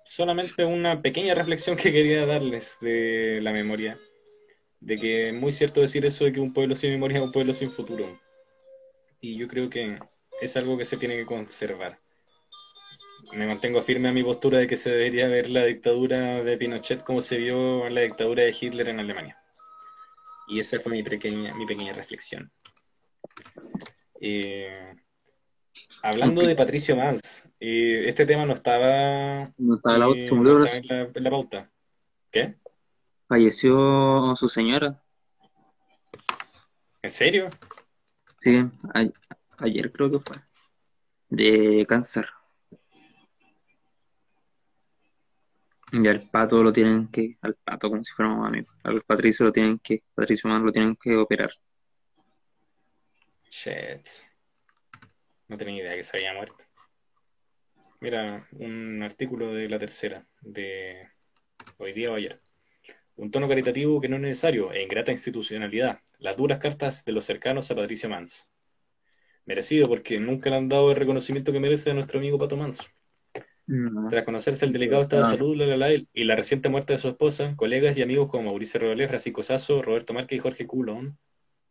solamente una pequeña reflexión que quería darles de la memoria, de que es muy cierto decir eso de que un pueblo sin memoria es un pueblo sin futuro. Y yo creo que es algo que se tiene que conservar. Me mantengo firme a mi postura de que se debería ver la dictadura de Pinochet como se vio la dictadura de Hitler en Alemania. Y esa fue mi pequeña, mi pequeña reflexión. Eh, Hablando de Patricio Mans, eh, este tema no estaba, No estaba la, eh, no estaba en la, en la pauta. ¿Qué? falleció su señora. ¿En serio? Sí, a- ayer creo que fue. De cáncer. Y al pato lo tienen que, al pato como si fuéramos amigos, al Patricio lo tienen que, Patricio Mann lo tienen que operar. Shit. No tenía idea que se había muerto. Mira, un artículo de la tercera, de hoy día o ayer. Un tono caritativo que no es necesario e ingrata institucionalidad. Las duras cartas de los cercanos a Patricio Mans. Merecido porque nunca le han dado el reconocimiento que merece a nuestro amigo Pato Mans. No. Tras conocerse el delicado estado de Ah. salud la, la, la, y la reciente muerte de su esposa, colegas y amigos como Mauricio Rodríguez, Francisco Sasso, Roberto Márquez y Jorge Coulon,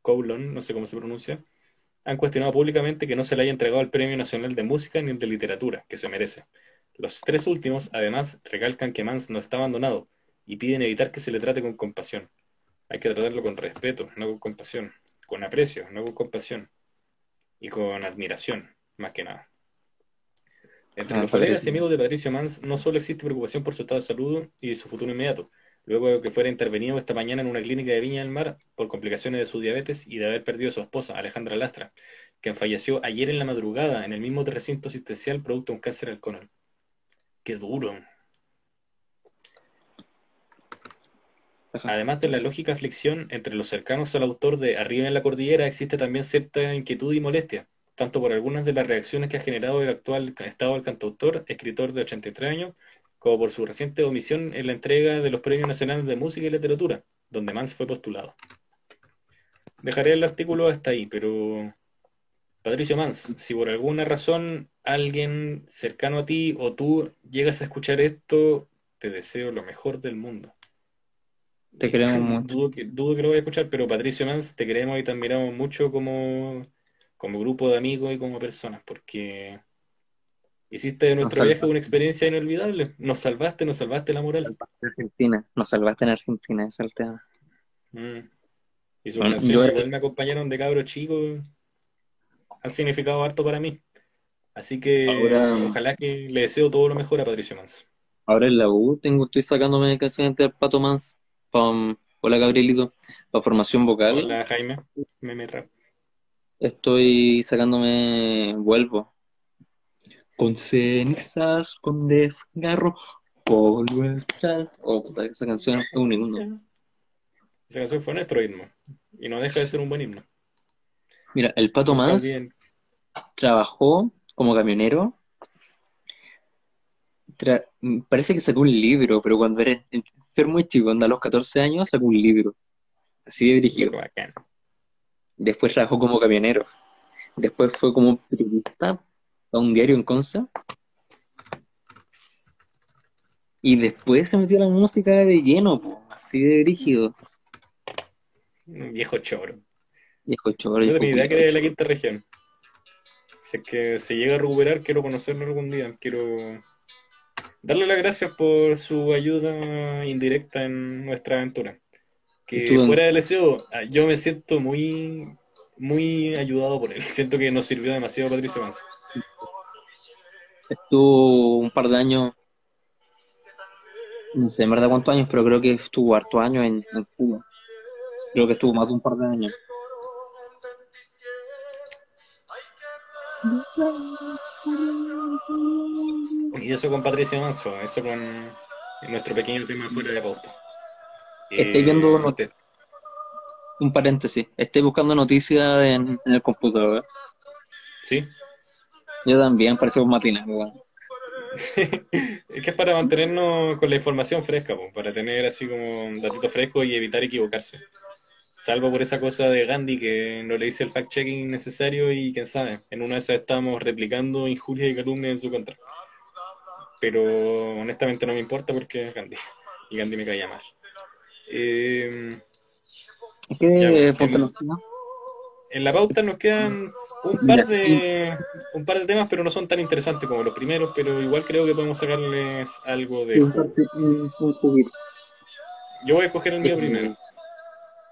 Coulon, no sé cómo se pronuncia, han cuestionado públicamente que no se le haya entregado el Premio Nacional de Música ni el de Literatura, que se merece. Los tres últimos, además, recalcan que Mans no está abandonado y piden evitar que se le trate con compasión. Hay que tratarlo con respeto, no con compasión, con aprecio, no con compasión, y con admiración, más que nada. Entre Ah, los colegas y amigos de Patricio Mans no solo existe preocupación por su estado de salud y su futuro inmediato, luego de que fuera intervenido esta mañana en una clínica de Viña del Mar por complicaciones de su diabetes y de haber perdido a su esposa, Alejandra Lastra, quien falleció ayer en la madrugada en el mismo recinto asistencial producto de un cáncer al colon. Qué duro. Ajá. Además de la lógica aflicción entre los cercanos al autor de Arriba en la Cordillera, existe también cierta inquietud y molestia, tanto por algunas de las reacciones que ha generado el actual estado del cantautor, escritor de 83 años, como por su reciente omisión en la entrega de los Premios Nacionales de Música y Literatura, donde Mans fue postulado. Dejaré el artículo hasta ahí, pero Patricio Mans, si por alguna razón alguien cercano a ti o tú llegas a escuchar esto, te deseo lo mejor del mundo. Te queremos mucho. Dudo que, dudo que lo vaya a escuchar, pero Patricio Mans, te queremos y te admiramos mucho como, como grupo de amigos y como personas, porque hiciste de nuestro Nos viaje salvaste. una experiencia inolvidable. Nos salvaste, nos salvaste la moral. En Argentina, nos salvaste en Argentina, ese es el tema. Mm. Y sus Bueno, yo- igual me acompañaron de cabro chico. Han significado harto para mí. Así que Ahora- ojalá que le deseo todo lo mejor a Patricio Mans. Ahora en la U tengo, estoy sacándome de Pato Mans, pam, hola Gabrielito, para formación vocal. Hola Jaime, meme rap. Estoy sacándome Vuelvo. Con cenizas, con desgarro, polvo extra. Oh, puta, esa canción es un himno. Esa canción fue nuestro himno. Y no deja de ser un buen himno. Mira, el Pato Mans olviden- trabajó como camionero. Tra- parece que sacó un libro, pero cuando era enfermo y chico, anda a los 14 años, sacó un libro. Así de dirigido. Bacán. Después trabajó como camionero. Después fue como periodista a un diario en Conce. Y después se metió a la música de lleno, po, así de rígido. Un viejo choro. Viejo choro. No viejo tenía idea que de la quinta región. Si es que se llega a recuperar, quiero conocerlo algún día. Quiero darle las gracias por su ayuda indirecta en nuestra aventura. Que fuera del SEO, ah, yo me siento muy, muy ayudado por él. Siento que nos sirvió demasiado Patricio Manso. Estuvo un par de años, no sé en verdad cuántos años, pero creo que estuvo harto años en, en Cuba. Creo que estuvo más de un par de años. Y eso con Patricio Manso, eso con nuestro pequeño tema fuera de pauta. Estoy Eh, viendo te- Un paréntesis. Estoy buscando noticias en, en el computador. Sí, Yo también, parecemos matinal, weón. es que es para mantenernos con la información fresca, po, para tener así como un datito fresco y evitar equivocarse. Salvo por esa cosa de Gandhi que no le hice el fact-checking necesario y quién sabe, en una de esas estamos replicando injurias y calumnias en su contra. Pero honestamente no me importa porque es Gandhi y Gandhi me caía mal. Eh, Ya, pues, ¿no? en la pauta nos quedan un par de un par de temas, pero no son tan interesantes como los primeros, pero igual creo que podemos sacarles algo de. Yo voy a escoger el mío Eh, primero.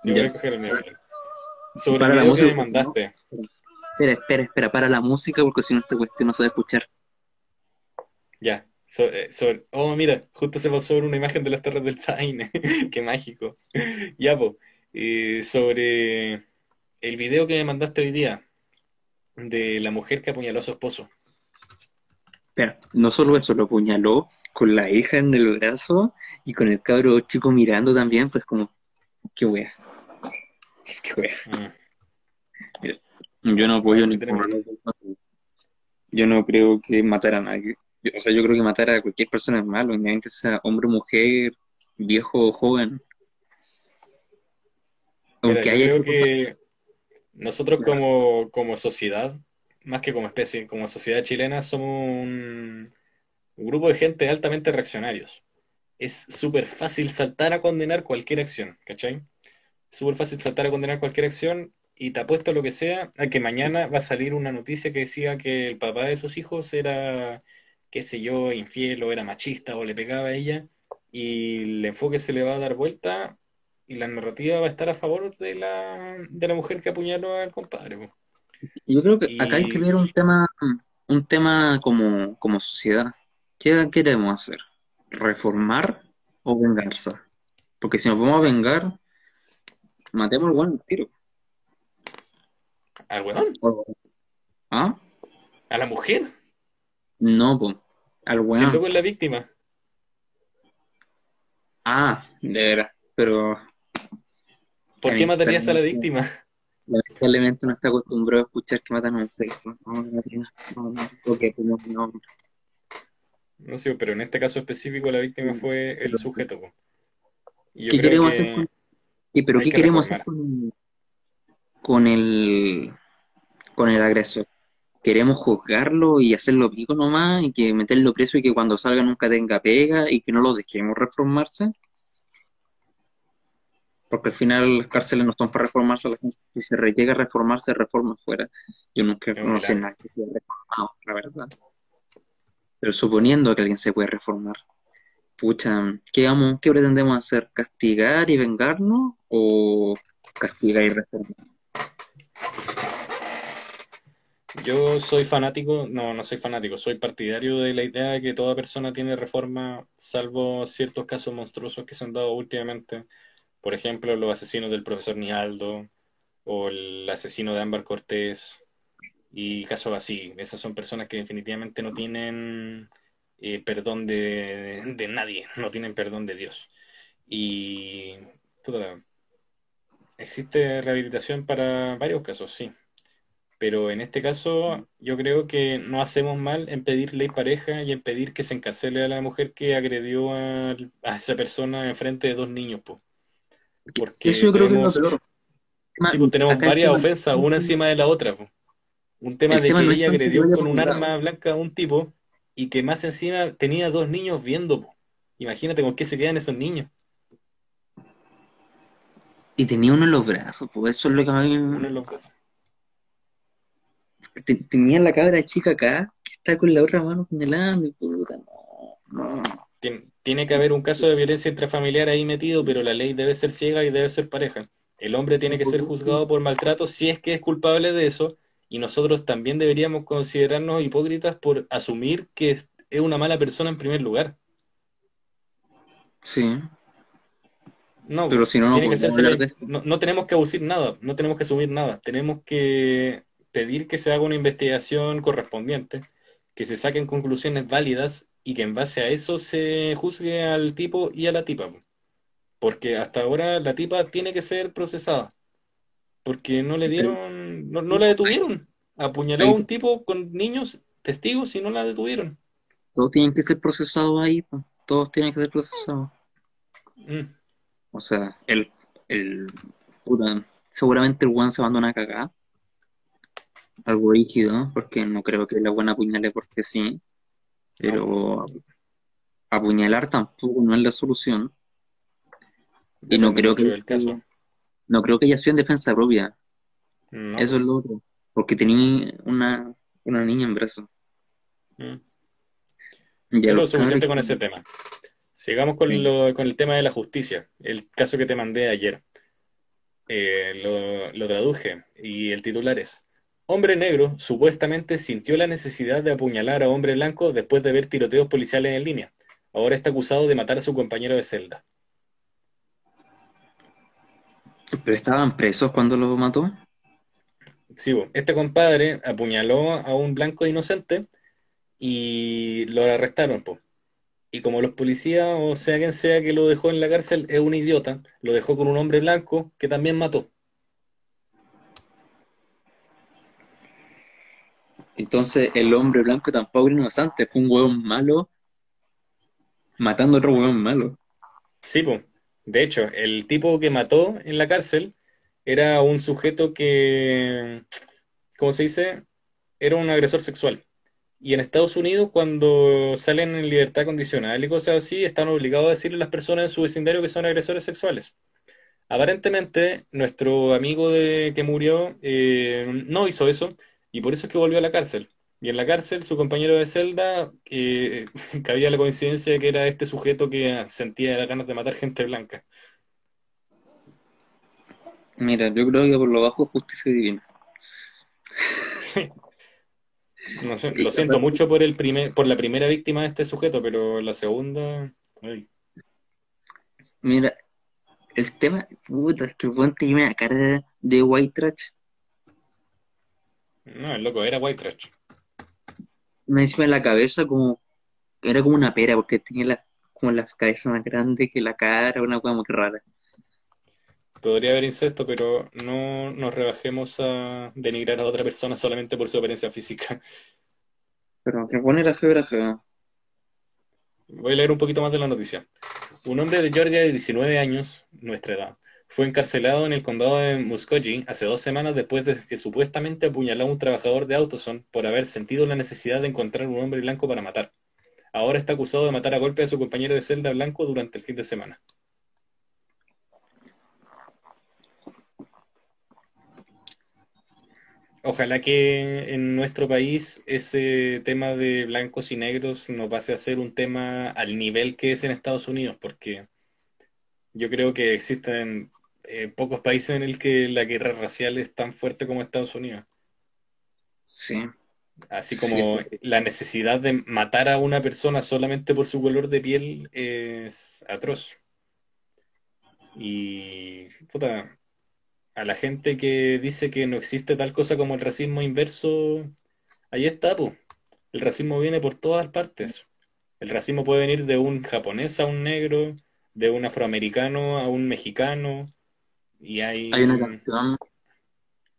Yo ya. voy a escoger el mío primero. Sobre Para el la que música, me mandaste. Espera, espera, espera, para la música porque si no esta cuestión no se va a escuchar. Ya. Eh, sobre- oh, mira, justo se pasó sobre una imagen de las Torres del Paine. Qué mágico. Ya, pues. sobre el video que me mandaste hoy día de la mujer que apuñaló a su esposo. Espera, no solo eso, lo apuñaló con la hija en el brazo y con el cabro chico mirando también, pues como, qué wea. Qué wea. Mm. Yo no apoyo Sí, ni. Yo no creo que matar a nadie. Yo- o sea, yo creo que matar a cualquier persona es malo, independientemente sea hombre o mujer, viejo o joven. Aunque yo haya creo que nosotros como, como sociedad, más que como especie, como sociedad chilena, somos un, un grupo de gente altamente reaccionarios. Es súper fácil saltar a condenar cualquier acción, ¿cachai? Súper fácil saltar a condenar cualquier acción y te apuesto a lo que sea a que mañana va a salir una noticia que decía que el papá de sus hijos era, qué sé yo, infiel o era machista o le pegaba a ella y el enfoque se le va a dar vuelta y la narrativa va a estar a favor de la, de la mujer que apuñaló al compadre. po. Yo creo que acá hay que ver un tema, un tema como, como sociedad. ¿Qué queremos hacer? ¿Reformar o venganza? Porque si nos vamos a vengar, matemos al buen tiro. ¿Al weón? ¿Ah? ¿A la mujer? No, pues. Al Si el weón. loco es la víctima. Ah, de veras. Pero ¿Por qué matarías a la víctima? lamentablemente no está acostumbrado a escuchar que matan a un perro. No, no, no, no, no. Ok, pues no, no. No sé, pero en este caso específico la víctima fue el sujeto. po. Y yo ¿Qué creo queremos que hacer con, y pero qué que queremos reformar. hacer con, con el con el agresor? ¿Queremos juzgarlo y hacerlo pico nomás y que meterlo preso y que cuando salga nunca tenga pega y que no lo dejemos reformarse? Porque al final las cárceles no son para reformarse, la gente, si se llega a reformarse, reforma fuera. Yo nunca no sé nada que se haya reformado, la verdad. Pero suponiendo que alguien se puede reformar, pucha, ¿qué vamos, qué pretendemos hacer? ¿Castigar y vengarnos o castigar y reformar? Yo soy fanático, no, no soy fanático, soy partidario de la idea de que toda persona tiene reforma, salvo ciertos casos monstruosos que se han dado últimamente. Por ejemplo, los asesinos del profesor Nialdo o el asesino de Ámbar Cortés y casos así. Esas son personas que definitivamente no tienen eh, perdón de, de nadie, no tienen perdón de Dios. Y puta, existe rehabilitación para varios casos, sí. Pero en este caso, yo creo que no hacemos mal en pedir ley pareja y en pedir que se encarcele a la mujer que agredió a, a esa persona en frente de dos niños, po. Porque Eso yo creo que es lo tenemos, peor. sí, pues, tenemos Acá varias ofensas, una encima de la otra, po. Un tema El de tema que no ella que agredió con un arma blanca a un tipo y que más encima tenía dos niños viendo, po. Imagínate con qué se quedan esos niños. Y tenía uno en los brazos, pues eso es lo que a mí Uno en los brazos. Te- tenía la cabra chica acá, que está con la otra mano apuñalando, y puta, no, no. Tien- Tiene que haber un caso de violencia intrafamiliar ahí metido, pero la ley debe ser ciega y debe ser pareja. El hombre tiene que ser juzgado por maltrato si es que es culpable de eso, y nosotros también deberíamos considerarnos hipócritas por asumir que es- una mala persona en primer lugar. Sí, No, pero si no, esto. No, no tenemos que abusir nada, no tenemos que asumir nada. Tenemos que pedir que se haga una investigación correspondiente, que se saquen conclusiones válidas y que en base a eso se juzgue al tipo y a la tipa. po. Porque hasta ahora la tipa tiene que ser procesada, porque no le dieron, no, no la detuvieron. Apuñaló a un tipo con niños testigos y no la detuvieron. Todos tienen que ser procesados ahí. Todos tienen que ser procesados. Mm. O sea, el, el, puta, seguramente el weón se mandó una cagada. Algo rígido, porque no creo que la buena apuñale porque sí. Pero apuñalar tampoco no es la solución. Y no creo que, caso. no creo que haya sido en defensa propia. No. Eso es lo otro. Porque tenía una, una niña en brazos. Mm. Y a Pero los suficiente con ese tema. Sigamos con, Sí. lo- con el tema de la justicia. El caso que te mandé ayer. Eh, lo, lo traduje y el titular es: Hombre negro supuestamente sintió la necesidad de apuñalar a hombre blanco después de ver tiroteos policiales en línea. Ahora está acusado de matar a su compañero de celda. Pero estaban presos cuando lo mató. Sí, este compadre apuñaló a un blanco inocente y lo arrestaron, po. Y como los policías, o sea quien sea que lo dejó en la cárcel, es un idiota, lo dejó con un hombre blanco que también mató. Entonces el hombre blanco tampoco era inocente, fue un hueón malo matando a otro hueón malo. Sí, po. De hecho, el tipo que mató en la cárcel era un sujeto que, ¿cómo se dice? Era un agresor sexual. Y en Estados Unidos, cuando salen en libertad condicional y cosas así, están obligados a decirle a las personas en su vecindario que son agresores sexuales. Aparentemente, nuestro amigo de, que murió eh, no hizo eso y por eso es que volvió a la cárcel. Y en la cárcel, su compañero de celda, eh, cabía la coincidencia de que era este sujeto que sentía las ganas de matar gente blanca. Mira, yo creo que por lo bajo es justicia divina. Sí. No sé, lo siento mucho por el primer, por la primera víctima de este sujeto, pero la segunda. ay. Mira, el tema, puta, es que el hueón tiene una cara de, de white trash. No, el loco era white trash. Me encima en la cabeza como, era como una pera, porque tenía la, como la cabeza más grande que la cara, una cosa muy rara. Podría haber incesto, pero no nos rebajemos a denigrar a otra persona solamente por su apariencia física. Pero que pone la feo. Voy a leer un poquito más de la noticia. Un hombre de Georgia de 19 años, nuestra edad, fue encarcelado en el condado de Muskogee hace dos semanas después de que supuestamente apuñaló a un trabajador de Autoson por haber sentido la necesidad de encontrar un hombre blanco para matar. Ahora está acusado de matar a golpe a su compañero de celda blanco durante el fin de semana. Ojalá que en nuestro país ese tema de blancos y negros no pase a ser un tema al nivel que es en Estados Unidos, porque yo creo que existen eh, pocos países en el que la guerra racial es tan fuerte como Estados Unidos. Sí. Así como Sí. la necesidad de matar a una persona solamente por su color de piel es atroz. Y puta, a la gente que dice que no existe tal cosa como el racismo inverso, ahí está, pues. El racismo viene por todas partes. El racismo puede venir de un japonés a un negro, de un afroamericano a un mexicano, y hay... Hay una canción,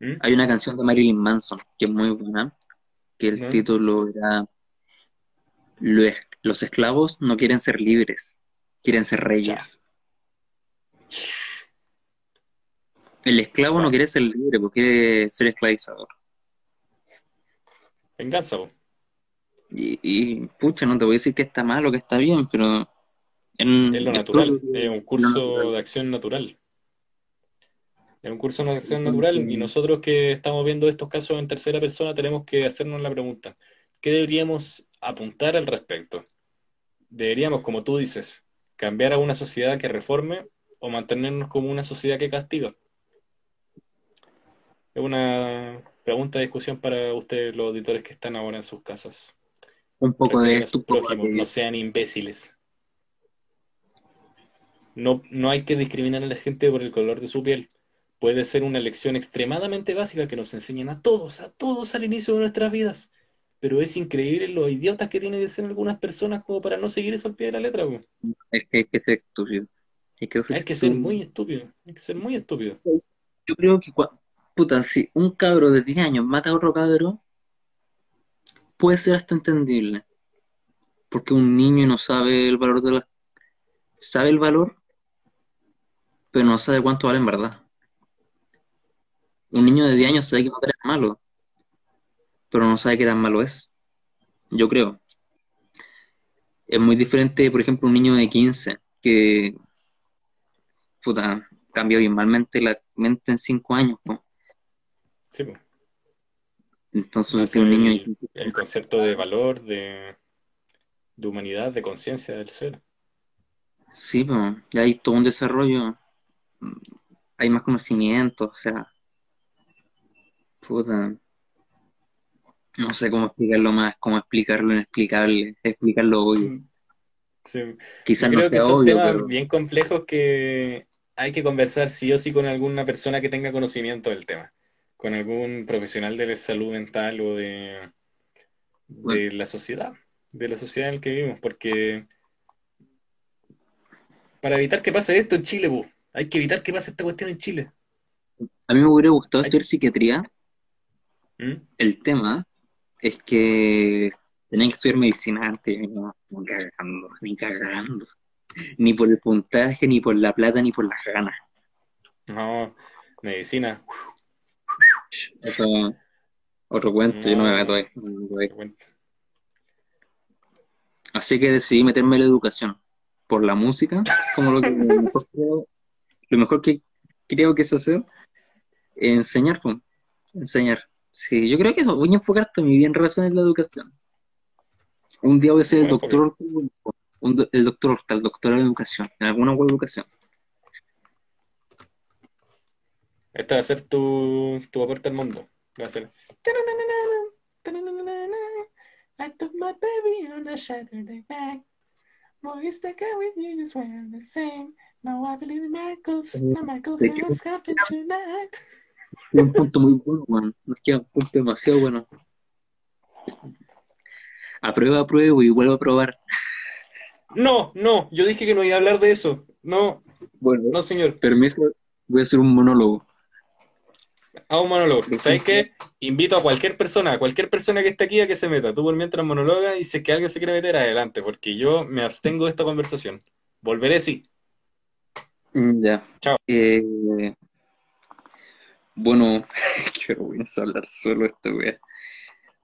¿Mm? hay una canción de Marilyn Manson que es muy buena, que el título era "Lo es- Los esclavos no quieren ser libres, quieren ser reyes. El esclavo no quiere ser libre porque quiere ser esclavizador. Venganza. Y, y, pucha, no te voy a decir que está mal o que está bien, pero en, Es lo natural, es un curso natural. de acción natural. Es un curso de selección natural y nosotros que estamos viendo estos casos en tercera persona tenemos que hacernos la pregunta, ¿qué deberíamos apuntar al respecto? ¿Deberíamos, como tú dices, cambiar a una sociedad que reforme o mantenernos como una sociedad que castiga? Es una pregunta de discusión para ustedes, los auditores que están ahora en sus casas. Un poco de esto. prójimos, no sean imbéciles. No, no hay que discriminar a la gente por el color de su piel. Puede ser una lección extremadamente básica que nos enseñan a todos, a todos al inicio de nuestras vidas. Pero es increíble lo idiotas que tienen que ser algunas personas como para no seguir eso al pie de la letra. po. Es que hay que ser estúpido. Hay que ser Hay que ser estúpido. muy estúpido. Hay que ser muy estúpido. Yo creo que, puta, si un cabro de 10 años mata a otro cabro, puede ser hasta entendible. Porque un niño no sabe el valor de las... Sabe el valor, pero no sabe cuánto vale en verdad. Un niño de 10 años sabe que matar es malo, pero no sabe qué tan malo es. Yo creo. Es muy diferente, por ejemplo, un niño de 15 que, puta, cambió abismalmente la mente en 5 años, po. Sí, po. Entonces, un niño el, el concepto de valor, de, de humanidad, de conciencia del ser. Sí, pues, ya hay todo un desarrollo, hay más conocimiento, o sea, puta, no sé cómo explicarlo más, cómo explicarlo inexplicable, explicarlo obvio. Sí. Quizás no creo que son obvio, temas pero bien complejos que hay que conversar sí o sí con alguna persona que tenga conocimiento del tema, con algún profesional de la salud mental o de, la sociedad, de la sociedad en la que vivimos, porque para evitar que pase esto en Chile, bu, hay que evitar que pase esta cuestión en Chile. a mí me hubiera gustado Hay- estudiar psiquiatría. ¿Mm? El tema es que tenían que estudiar medicina antes, no, ni cagando, ni cagando, ni por el puntaje, ni por la plata, ni por las ganas. No, medicina. Eso, otro cuento, yo no me meto ahí. no. Así que decidí meterme en la educación por la música, como lo que mejor creo, lo mejor que creo que es hacer, enseñar, enseñar. Sí, yo creo que eso, voy a enfocar toda mi vida en relación a la educación. Un día voy a ser el doctor un el doctor el doctor de educación, en alguna buena educación. Esta va a ser tu, tu aporte al mundo. Va a ser. I took my baby on a Saturday night. Boys that go with you just wear the same. No, I believe in miracles. No miracle ¿De qué? has happened tonight. Es un punto muy bueno, weón. Nos queda un punto demasiado bueno. Aprueba, apruebo y vuelvo a probar. No, no, yo dije que no iba a hablar de eso. No, Bueno, no, señor. permiso, voy a hacer un monólogo. A un monólogo. Lo ¿Sabes qué? Invito a cualquier persona, a cualquier persona que esté aquí a que se meta. Tú por mientras monologa y si es que alguien se quiere meter, adelante, porque yo me abstengo de esta conversación. Volveré, sí. Mm, Ya. Chao. Eh, bueno, qué vergüenza hablar solo esto, wea.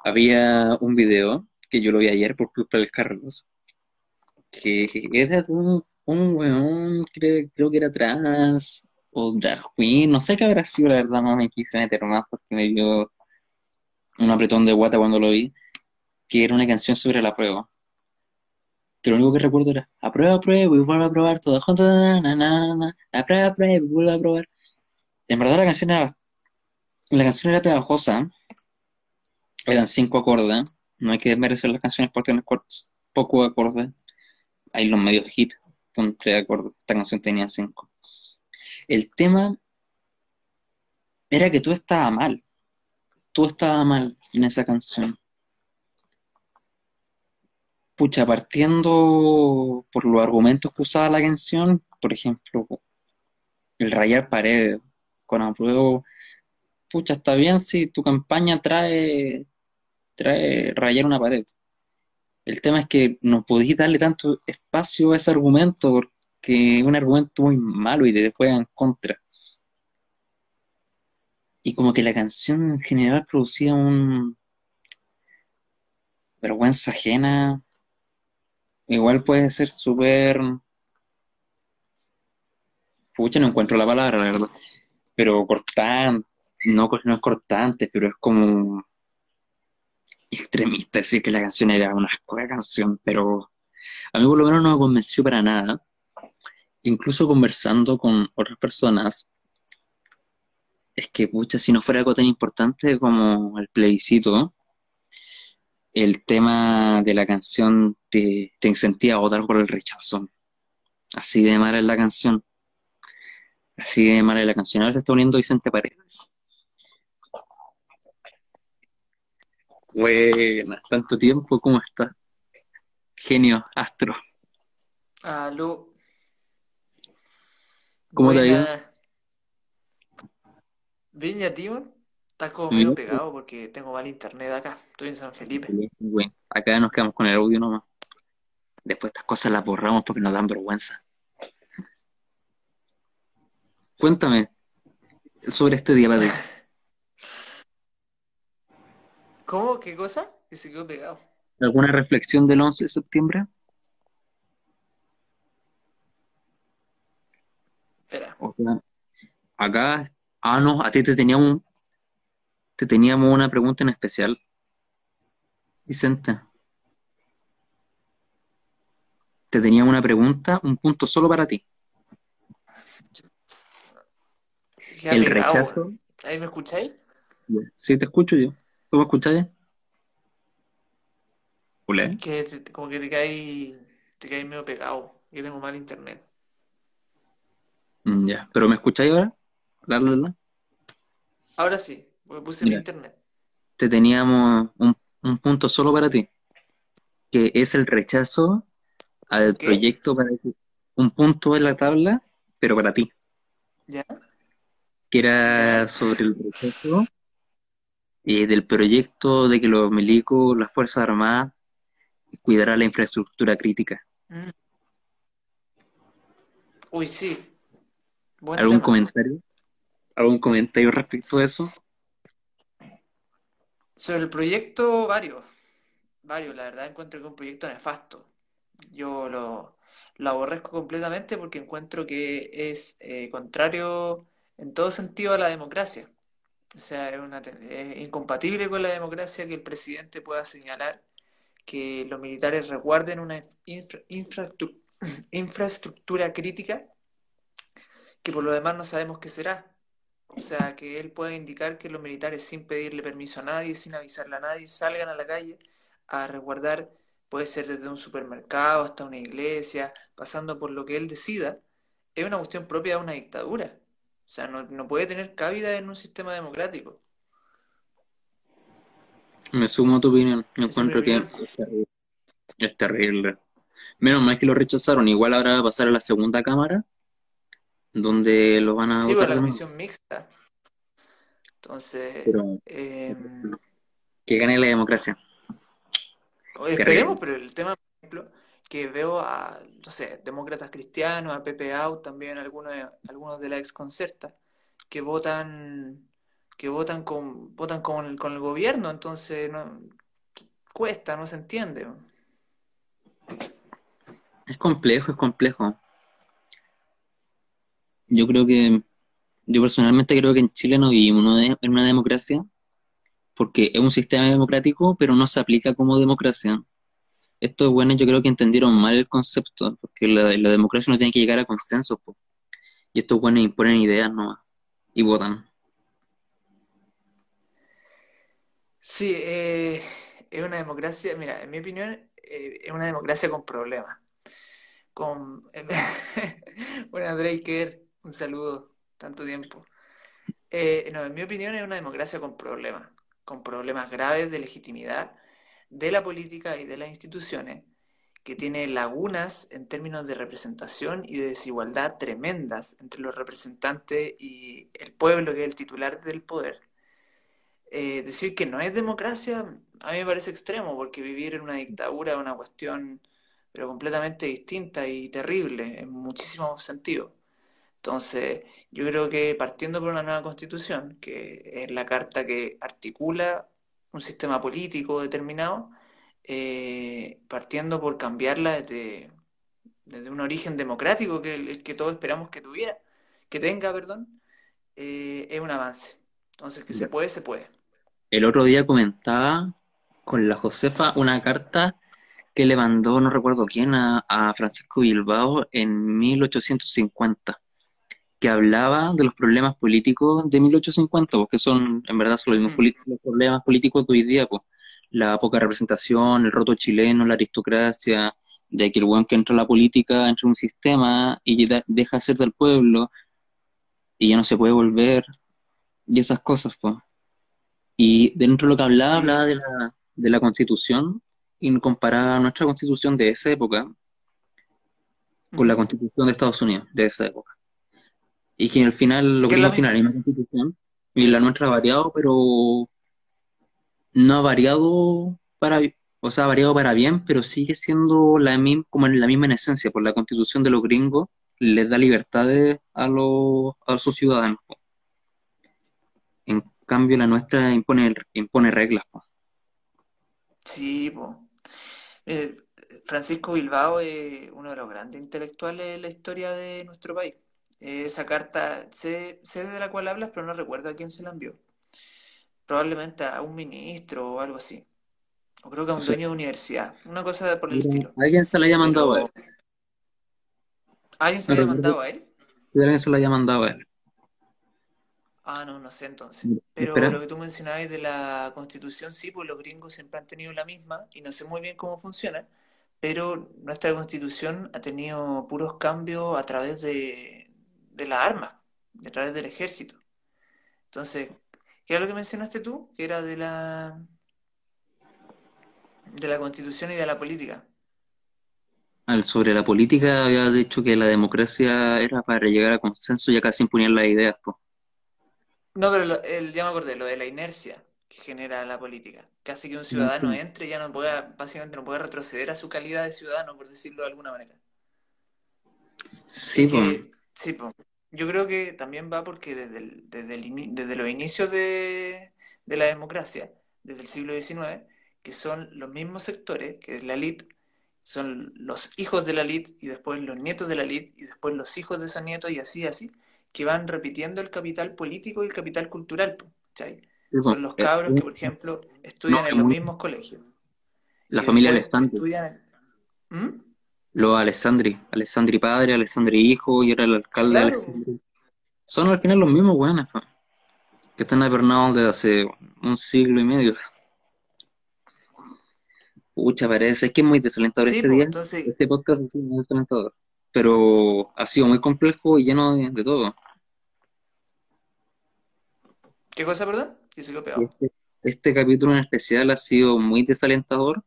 Había un video que yo lo vi ayer por culpa del Carlos, que era un, un weón, creo, que era trans o drag queen, no sé qué habrá sido, la verdad no me quise meter más porque me dio un apretón de guata cuando lo vi, que era una canción sobre la prueba. Que lo único que recuerdo era, aprueba, aprueba y vuelvo a probar todo junto, na, na, na, aprueba, aprueba y vuelvo a probar. En verdad la canción era, la canción era pegajosa, eran cinco acordes, no hay que desmerecer las canciones porque tienen poco acordes, hay los medios hits con tres acordes, esta canción tenía cinco. El tema era que todo estaba mal, todo estaba mal en esa canción. Pucha, partiendo por los argumentos que usaba la canción, por ejemplo, el rayar paredes con apruebo, pucha, está bien si tu campaña trae, trae rayar una pared. El tema es que no podéis darle tanto espacio a ese argumento porque es un argumento muy malo y te juega en contra. Y como que la canción en general producía un vergüenza ajena. Igual puede ser súper... Pucha, no encuentro la palabra, la verdad. pero cortante, no, no es cortante, pero es como extremista decir que la canción era una canción, pero a mí por lo menos no me convenció para nada. Incluso conversando con otras personas, es que, pucha, si no fuera algo tan importante como el plebiscito, el tema de la canción te, te incentiva a votar por el rechazo. Así de mala es la canción. Así de mala es la canción. Ahora se está uniendo Vicente Paredes. Buena, tanto tiempo, ¿cómo está? Genio, astro. Aló. ¿Cómo te ha ido? Buena. Viña, tío. Estás como medio bien, pegado porque tengo mal internet acá. Estoy en San Felipe. bien. Acá nos quedamos con el audio nomás. Después estas cosas las borramos porque nos dan vergüenza. Cuéntame sobre este día ti. ¿Cómo? ¿Qué cosa? Que se quedó pegado. ¿Alguna reflexión del 11 de septiembre? Espera. Acá, ah, no, a ti te teníamos, te teníamos una pregunta en especial, Vicente. Te teníamos una pregunta, un punto solo para ti. El pegado, rechazo. ¿Ahí me escucháis? sí te escucho yo. ¿Tú me escuchas? Hola. Que como que te caes, te caes medio pegado. Yo tengo mal internet. Mm, Ya, pero ¿me escucháis ahora? La, la, la. Ahora sí, porque puse mi internet. te teníamos un, un punto solo para ti, que es el rechazo al ¿Qué? proyecto para ti. Un punto en la tabla, pero para ti, ¿Ya? que ¿Ya? era sobre el rechazo eh, del proyecto de que los milicos, las Fuerzas Armadas, cuidarán la infraestructura crítica. Mm. Uy, sí. Buen ¿Algún tema. comentario? ¿Algún comentario respecto a eso? Sobre el proyecto, varios. Varios, la verdad encuentro que es un proyecto nefasto. Yo lo, lo aborrezco completamente porque encuentro que es eh, contrario en todo sentido a la democracia. O sea, es una, incompatible con la democracia que el presidente pueda señalar que los militares resguarden una infra- infraestru- infraestructura crítica que por lo demás no sabemos qué será. O sea, que él pueda indicar que los militares, sin pedirle permiso a nadie, sin avisarle a nadie, salgan a la calle a resguardar, puede ser desde un supermercado hasta una iglesia, pasando por lo que él decida, es una cuestión propia de una dictadura. O sea, no, no puede tener cabida en un sistema democrático. Me sumo a tu opinión. Mi encuentro que opinión. es terrible. Menos mal que lo rechazaron. Igual ahora va a pasar a la segunda cámara, donde lo van a Sí, pues votar la de nuevo. comisión mixta. Entonces, Pero eh, que gane la democracia. esperemos, pero el tema, por ejemplo, que veo a, no sé, demócratas cristianos, a Pepe también algunos, algunos de la ex Concerta, que votan, que votan con, votan con el, con el gobierno, entonces no, cuesta, no se entiende. Es complejo, es complejo. Yo creo que, yo personalmente creo que en Chile no vivimos de- en una democracia, porque es un sistema democrático, pero no se aplica como democracia. Estos buenos yo creo que entendieron mal el concepto, porque la, democracia no tiene que llegar a consenso. Y estos buenos imponen ideas nomás, y votan. Sí, eh, es una democracia, mira, en mi opinión, eh, es una democracia con problemas. Con una Draker, un saludo, tanto tiempo. Eh, no, en mi opinión es una democracia con problemas, con problemas graves de legitimidad de la política y de las instituciones, que tiene lagunas en términos de representación y de desigualdad tremendas entre los representantes y el pueblo, que es el titular del poder. Eh, decir que no es democracia, a mí me parece extremo, porque vivir en una dictadura es una cuestión pero completamente distinta y terrible en muchísimos sentidos. Entonces, yo creo que partiendo por una nueva constitución, que es la carta que articula un sistema político determinado, eh, partiendo por cambiarla desde, desde un origen democrático que el, que todos esperamos que tuviera, que tenga, perdón, eh, es un avance. Entonces, que se puede, se puede. El otro día comentaba con la Josefa una carta que le mandó, no recuerdo quién, a, a Francisco Bilbao en 1850, que hablaba de los problemas políticos de 1850, porque son, en verdad, son los mismos los problemas políticos de hoy día, pues. La poca representación, el roto chileno, la aristocracia, de que el buen que entra a la política entra en un sistema y deja de ser del pueblo y ya no se puede volver, y esas cosas, pues. Y dentro de lo que hablaba, hablaba de la, de la constitución y comparaba nuestra constitución de esa época con la Ujú. constitución de Estados Unidos de esa época. Y que al final, lo Que que es la misma. la misma constitución, y la nuestra ha variado, pero no ha variado para, o sea, ha variado para bien, pero sigue siendo la misma, como en la misma en esencia, por la constitución de los gringos les da libertades a los, a sus ciudadanos. po. En cambio, la nuestra impone, impone reglas. po. Sí, po. Eh, Francisco Bilbao es uno de los grandes intelectuales de la historia de nuestro país. Eh, esa carta, sé, sé de la cual hablas, pero no recuerdo a quién se la envió. Probablemente a un ministro o algo así. O creo que a un dueño de universidad. Una cosa por el estilo. alguien se la haya mandado a él. ¿alguien se había recuerdo mandado a él? alguien se la haya mandado a él. Ah, no, no sé entonces. Pero Espera, lo que tú mencionabas de la Constitución, sí, pues los gringos siempre han tenido la misma y no sé muy bien cómo funciona, pero nuestra Constitución ha tenido puros cambios a través de, de las armas, a través del ejército. Entonces, ¿qué era lo que mencionaste tú? Que era de la, de la Constitución y de la política. al- sobre la política había dicho que la democracia era para llegar a consenso y acá se imponían las ideas. po. No, pero lo- el, ya me acordé, lo de la inercia que genera la política, que hace que un ciudadano entre y ya no pueda, básicamente no pueda retroceder a su calidad de ciudadano, por decirlo de alguna manera. Sí, Es po. que, sí, po. Yo creo que también va porque desde, el- desde, el ini- desde los inicios de, de la democracia, desde el siglo XIX, que son los mismos sectores, que es la elite, son los hijos de la elite y después los nietos de la elite y después los hijos de esos nietos y así, así, que van repitiendo el capital político y el capital cultural. Sí. Son los Eh, cabros que, por ejemplo, estudian no, en los mismos colegios la familia estudian... ¿Mm? Los Alessandri, Alessandri padre, Alessandri hijo y era el alcalde de Alessandri. Son al final los mismos weones, po, que están apernados desde hace un siglo y medio. Pucha, parece, es que es muy desalentador sí, este pues día. entonces, Este podcast es muy desalentador. Pero ha sido muy complejo y lleno de, de todo. ¿qué cosa, perdón? Se pegado. Este, este capítulo en especial ha sido muy desalentador,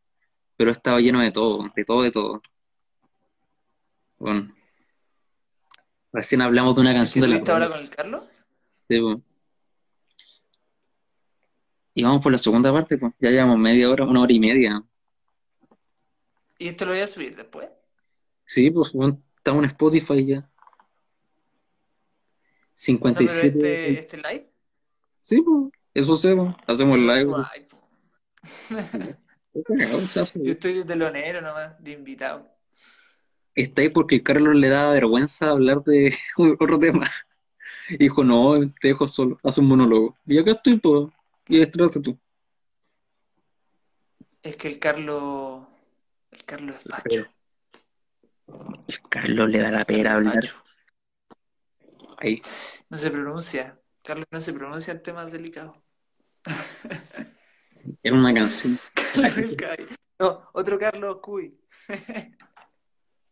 pero estaba lleno de todo, de todo, de todo. Bueno, recién hablamos de una ¿El canción de la ahora con el Carlos? Sí, po. Y vamos por la segunda parte, pues. Ya llevamos media hora, una hora y media. ¿Y esto lo voy a subir después? Sí, pues estamos en Spotify ya. No, pero 57. este, este live, Sí, pues, eso hacemos. Hacemos lo live. pues. Yo estoy de telonero nomás, de invitado. Está ahí porque el Carlos le da vergüenza hablar de otro tema. Y dijo, no, te dejo solo, haz un monólogo. Y acá estoy, pues, y estrésate tú. Es que el Carlos, el Carlos es facho. El Carlos le da la pera hablar. Ahí. No se pronuncia. Carlos no se pronuncia en temas delicados. Era una canción. Carlos. No, otro Carlos Cuy.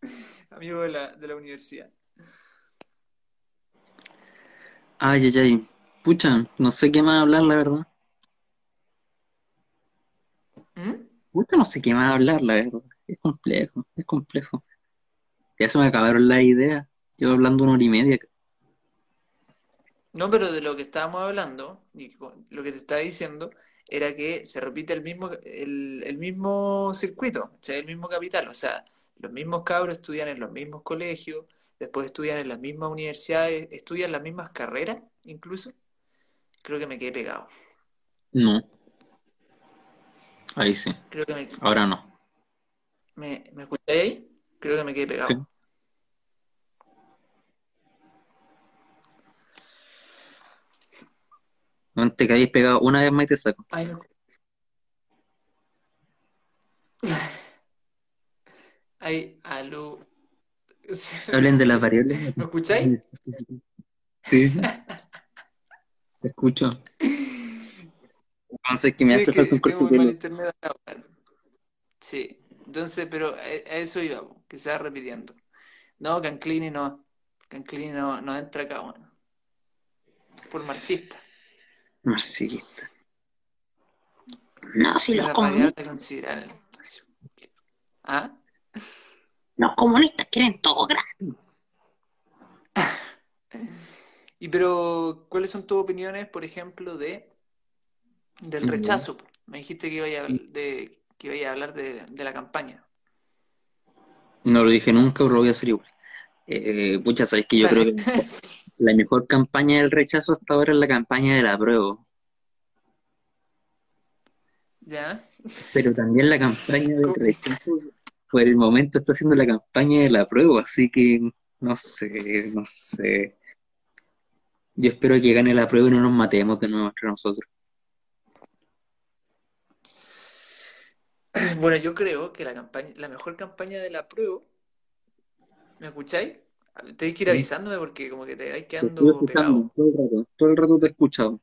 Amigo de la, de la universidad. Ay, ay, ay. Pucha, no sé qué más hablar, la verdad. ¿Mm? Pucha, no sé qué más hablar, la verdad. Es complejo, es complejo. Ya se me acabaron las ideas. Yo hablando una hora y media. No, pero de lo que estábamos hablando, y lo que te estaba diciendo, era que se repite el mismo, el, el mismo circuito, o sea, el mismo capital. O sea, los mismos cabros estudian en los mismos colegios, después estudian en las mismas universidades, estudian las mismas carreras, incluso. Creo que me quedé pegado. No. Ahí sí. Creo que me, Ahora no. me, ¿me escucháis ahí? Creo que me quedé pegado. Sí. Bueno, te caís pegado una vez más y te saco. Ay, no. Ay, aló. Hablen de las variables. ¿Me escucháis? Sí. Te escucho. Entonces, que me Sí, hace que falta un corte de. Sí, entonces, pero a, eso iba, que se va repitiendo. No, Canclini no. Canclini no, no entra acá, bueno. Por marxista. marxista. No, si variable a considerar el espacio. ¿Ah? Los comunistas quieren todo gratis. Y pero, ¿cuáles son tus opiniones, por ejemplo, de del Mm. rechazo? Me dijiste que iba a, de, que iba a hablar de, de la campaña. No lo dije nunca, pero lo voy a hacer igual. Eh, pucha, sabes que yo creo que la mejor campaña del rechazo hasta ahora es la campaña del apruebo. ¿Ya? Pero también la campaña del rechazo, por el momento está haciendo la campaña del apruebo, así que no sé, no sé. Yo espero que gane el apruebo y no nos matemos de nuevo entre nosotros. Bueno, yo creo que la campaña, la mejor campaña de la prueba, ¿me escucháis? Tenéis que ir avisándome porque como que te vais Te quedando escuchando pegado. todo el rato, todo el rato te he escuchado.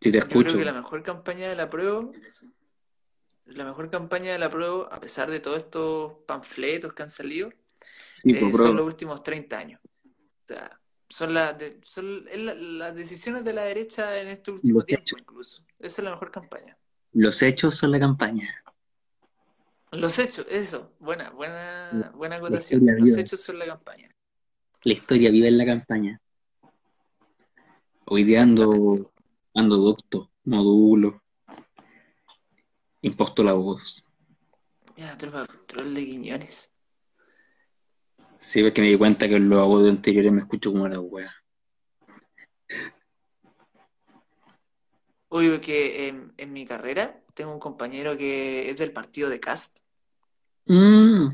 Si te Yo creo que la mejor campaña de la prueba, la mejor campaña de la prueba, a pesar de todos estos panfletos que han salido, sí, eh, son los últimos 30 años. O sea, son, las de- son la- las decisiones de la derecha en este último Los tiempo hechos. incluso. Esa es la mejor campaña. Los hechos son la campaña. Los hechos, eso, buena, buena, buena La acotación. Los viva. hechos son la campaña. La historia vive en la campaña. Hoy día ando, ando docto, modulo, imposto la voz. Ya, tropa control de Quiñones. Sí, porque me di cuenta que en los audios anteriores me escucho como la wea. Oye, porque en, en mi carrera tengo un compañero que es del partido de Cast Mm,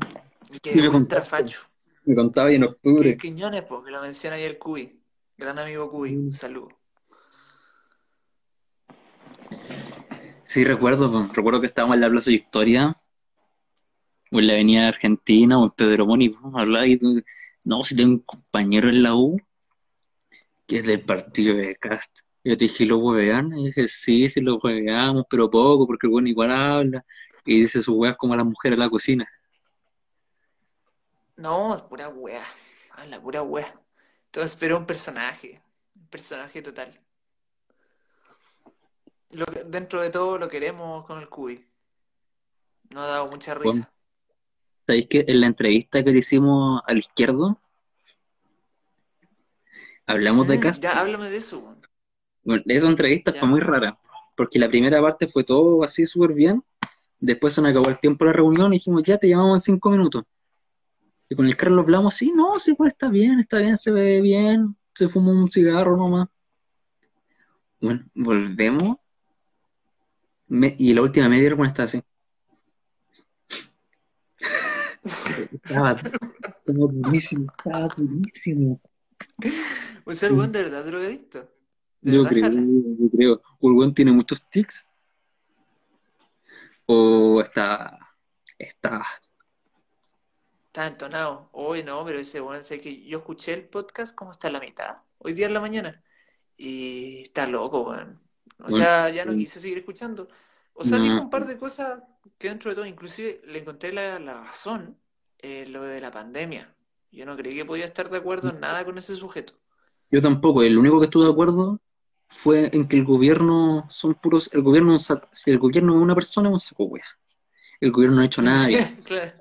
y que Sí, me contaste. facho. me contaba y en Que octubre. es Quiñones, porque lo menciona ahí el Cuy. Gran amigo Cuy, un saludo. Sí, recuerdo, recuerdo que estábamos en la Plaza Victoria, o en la Avenida Argentina, o en Pedro Moni, hablaba y no, si tengo un compañero en la U que es del partido de Cast. Yo te dije, ¿lo huevean? Y dije, sí, sí lo hueveamos, pero poco, porque el bueno igual habla, y dice sus weas como a las mujeres en la cocina. No, es pura wea. Habla pura wea. Entonces, pero un personaje. Un personaje total. Lo que- dentro de todo lo queremos con el Cuy. No ha dado mucha Bueno, risa. ¿sabéis que en la entrevista que le hicimos al izquierdo, hablamos de Mm, Cast? ya, háblame de eso. Bueno, esa entrevista Ya. fue muy rara, porque la primera parte fue todo así súper bien, después se nos acabó el tiempo de la reunión y dijimos, ya te llamamos en cinco minutos. Y con el Carlos hablamos, sí, no, sí, pues está bien, está bien, se ve bien, se fumó un cigarro nomás. Bueno, volvemos, me- y la última media bueno, estaba así. Estaba, estaba durísimo, estaba durísimo. O sea, el weón de verdad drogadicto. De Yo verdad, creo, jala. yo creo. Urgón tiene muchos tics. O está, está. Está entonado. Hoy no, pero ese weón, sé que yo escuché el podcast como está a la mitad, hoy día en la mañana. Y está loco, weón. O sea, ya no sí. quise seguir escuchando. O sea, No. dijo un par de cosas que dentro de todo, inclusive le encontré la, la razón, eh, lo de la pandemia. Yo no creí que podía estar de acuerdo en nada con ese sujeto. Yo tampoco. El único que estuve de acuerdo fue en que el gobierno son puros. El gobierno, si el gobierno es una persona, es un saco wea. El gobierno no ha hecho nada. Claro.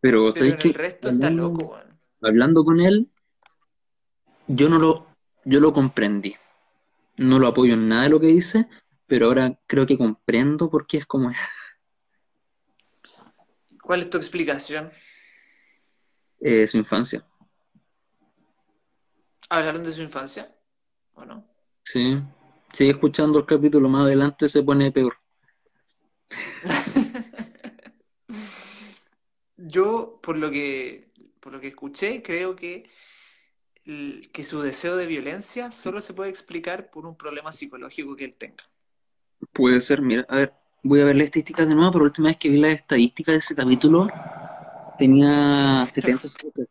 Pero, Pero ¿sabéis en qué? el resto está Hablando, loco, weón. hablando con él, yo no lo, yo lo comprendí. No lo apoyo en nada de lo que dice, pero ahora creo que comprendo por qué es como es. ¿Cuál es tu explicación? eh, su infancia. ¿Hablaron de su infancia? ¿O no? Sí, sigue escuchando el capítulo, más adelante se pone peor. Yo, por lo que, por lo que escuché, creo que que su deseo de violencia solo se puede explicar por un problema psicológico que él tenga. Puede ser, mira, a ver, voy a ver las estadísticas de nuevo, pero la última vez que vi las estadísticas de ese capítulo tenía 70 escuchas.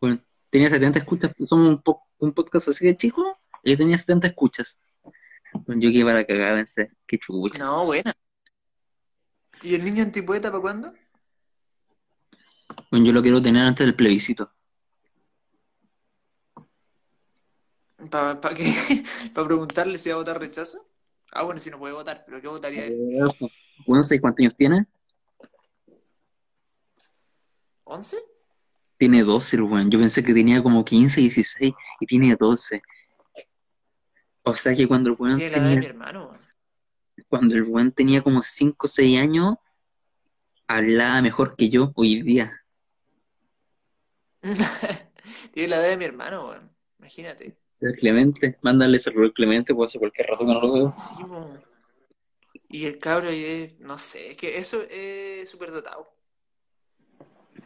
Bueno, tenía 70 escuchas, somos un, po- un podcast así de chico, y tenía 70 escuchas. Bueno, yo que para cagar, en serio, qué chucha. No, buena. ¿Y el niño antipoeta para cuándo? Bueno, yo lo quiero tener antes del plebiscito. ¿Para qué? ¿Para preguntarle si va a votar rechazo? Ah, bueno, si no puede votar, pero ¿qué votaría él? Bueno, ¿sabes cuántos años tiene? ¿11? Tiene 12, el weón. Yo pensé que tenía como 15, 16 y tiene 12. O sea que cuando el weón Tiene la edad de mi tenía, hermano. weón. cuando el weón tenía como 5 o 6 años, hablaba mejor que yo hoy día. Tiene la edad de mi hermano, weón. Imagínate. El Clemente, mándale ese al Clemente, puede ser cualquier rato que no lo veo. Sí. Y el cabro no sé, es que eso es súper dotado.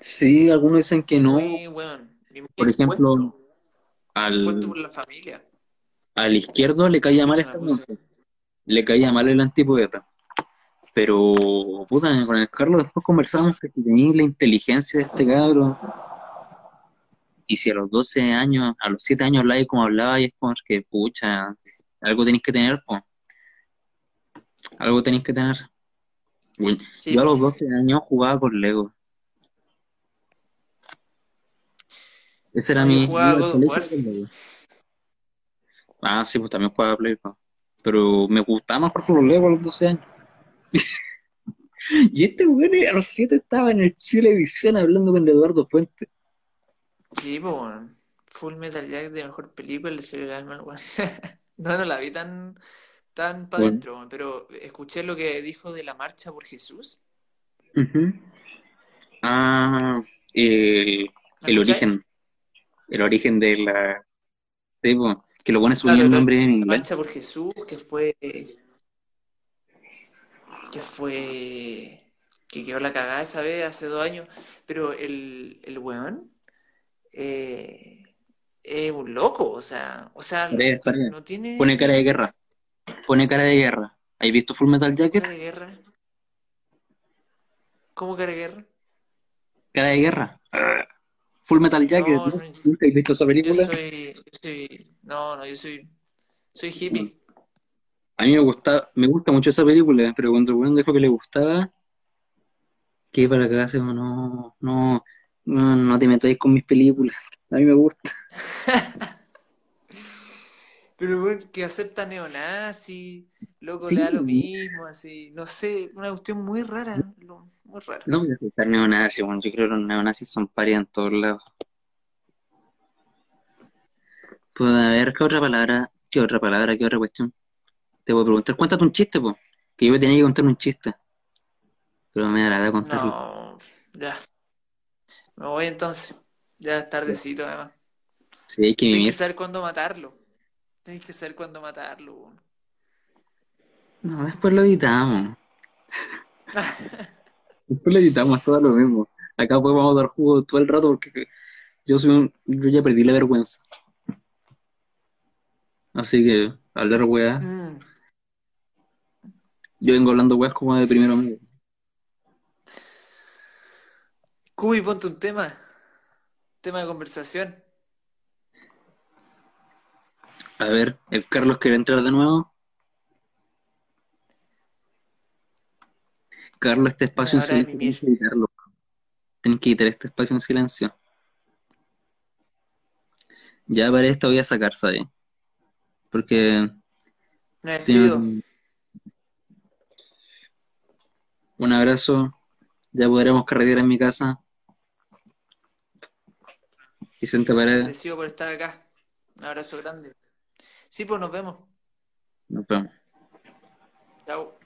Sí, algunos dicen que no, Muy, muy Por ejemplo, por al, la familia. al izquierdo le caía mal este. Le caía mal el antipoeta. Pero, puta, con el Carlos después conversábamos que tenía la inteligencia de este cabro. Y si a los 12 años, a los 7 años hablaba como hablaba, y es como que, pucha, algo tenéis que tener, pues. Algo tenéis que tener. Uy, Sí, yo a los 12 años jugaba con Lego. Ese era mi. jugaba con. Ah, sí, pues también jugaba Play. Pero me gustaba mejor con los Lego a los 12 años. Y este weón a los 7 estaba en el Chilevisión hablando con Eduardo Puente. Sí, pues. Full Metal Jack de mejor película, le salió el alma al weón. No, no la vi tan, tan para Bueno. adentro, pero escuché lo que dijo de la marcha por Jesús. Ujú. Ah, el, ¿La el origen. El origen de la. Sí, que lo pone su Claro, la, nombre en la inglés. marcha por Jesús, que fue, que fue, que quedó la cagada esa vez hace dos años, pero el, el weón eh, es un loco, o sea, o sea, Paredes, Paredes. no tiene Pone cara de guerra. Pone cara de guerra. ¿Has visto Full Metal cara Jacket? de guerra. ¿Cómo cara de guerra? Cara de guerra. Full Metal Jacket, No, ¿no? no, ¿Nunca has visto esa yo película? soy, yo soy, no, no, yo soy, soy hippie. A mí me gusta, me gusta mucho esa película, pero cuando el weón dijo que le gustaba, que para cagarse, no, no, no, no te metáis con mis películas. A mí me gusta. Pero bueno, que acepta neonazi, loco, Sí. le da lo mismo, así, no sé, una cuestión muy rara, muy rara. No voy a aceptar neonazis, bueno, yo creo que los neonazis son parias en todos lados. Pues a ver, ¿qué otra palabra? ¿Qué otra palabra? ¿Qué otra cuestión? Te voy a preguntar, cuéntate un chiste, pues. Que yo me tenía que contar un chiste. Pero me agrada contarlo. No, ya. Me voy entonces. Ya es tardecito, además. Sí, hay que Tienes que saber cuándo matarlo. Tienes que saber cuándo matarlo. No, después lo editamos. Después lo editamos, todo lo mismo. Acá pues vamos a dar jugo todo el rato porque yo soy un, yo ya perdí la vergüenza. Así que, hablar weá, Mm. yo vengo hablando weas como de primero medio. Cubi, ponte un tema. Tema de conversación. A ver, el Carlos quiere entrar de nuevo. Carlos, este espacio en silencio, mimir. tienes que editar este espacio en silencio. Ya para esto voy a sacar, ¿sabes? Porque Me tiene despido. un, un abrazo. Ya podremos carretear en mi casa. Vicente Paredes, Agradecido por estar acá. Un abrazo grande. Sí, pues nos vemos. nos vemos. Chao.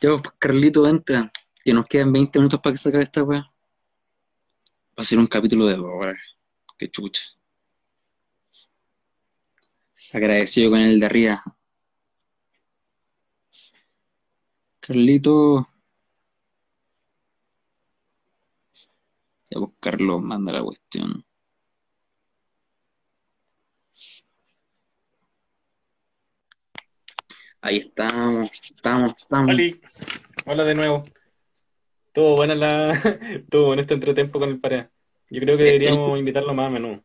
Ya, pues, Carlito, entra. Que nos quedan 20 minutos para que se acabe esta weá. Va a ser un capítulo de dos horas. Qué chucha. Agradecido con el de arriba. Carlito. Ya buscarlo, manda la cuestión. Ahí estamos, estamos, estamos. Oli. Hola de nuevo. Todo bueno la... Todo bueno este entretiempo con el pared. Yo creo que deberíamos invitarlo más a menudo.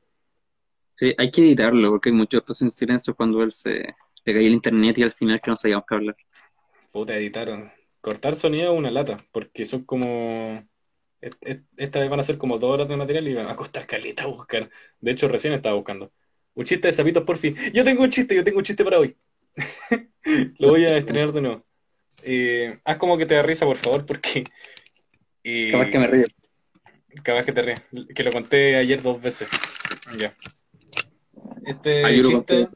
Sí, hay que editarlo porque hay muchos espacios en silencio cuando él se le cae el internet y al final que no sabíamos qué hablar. Puta, editaron. Cortar sonido es una lata, porque son como... est- est- Esta vez van a ser como dos horas de material y van a costar caleta buscar. De hecho, recién estaba buscando. Un chiste de sapitos, por fin. Yo tengo un chiste, yo tengo un chiste para hoy. Lo voy a estrenar de nuevo. Eh, haz como que te da risa, por favor, porque... eh, Capaz que me río. Capaz que te ríes. Que lo conté ayer dos veces. Ya. Este Ah, lo chiste...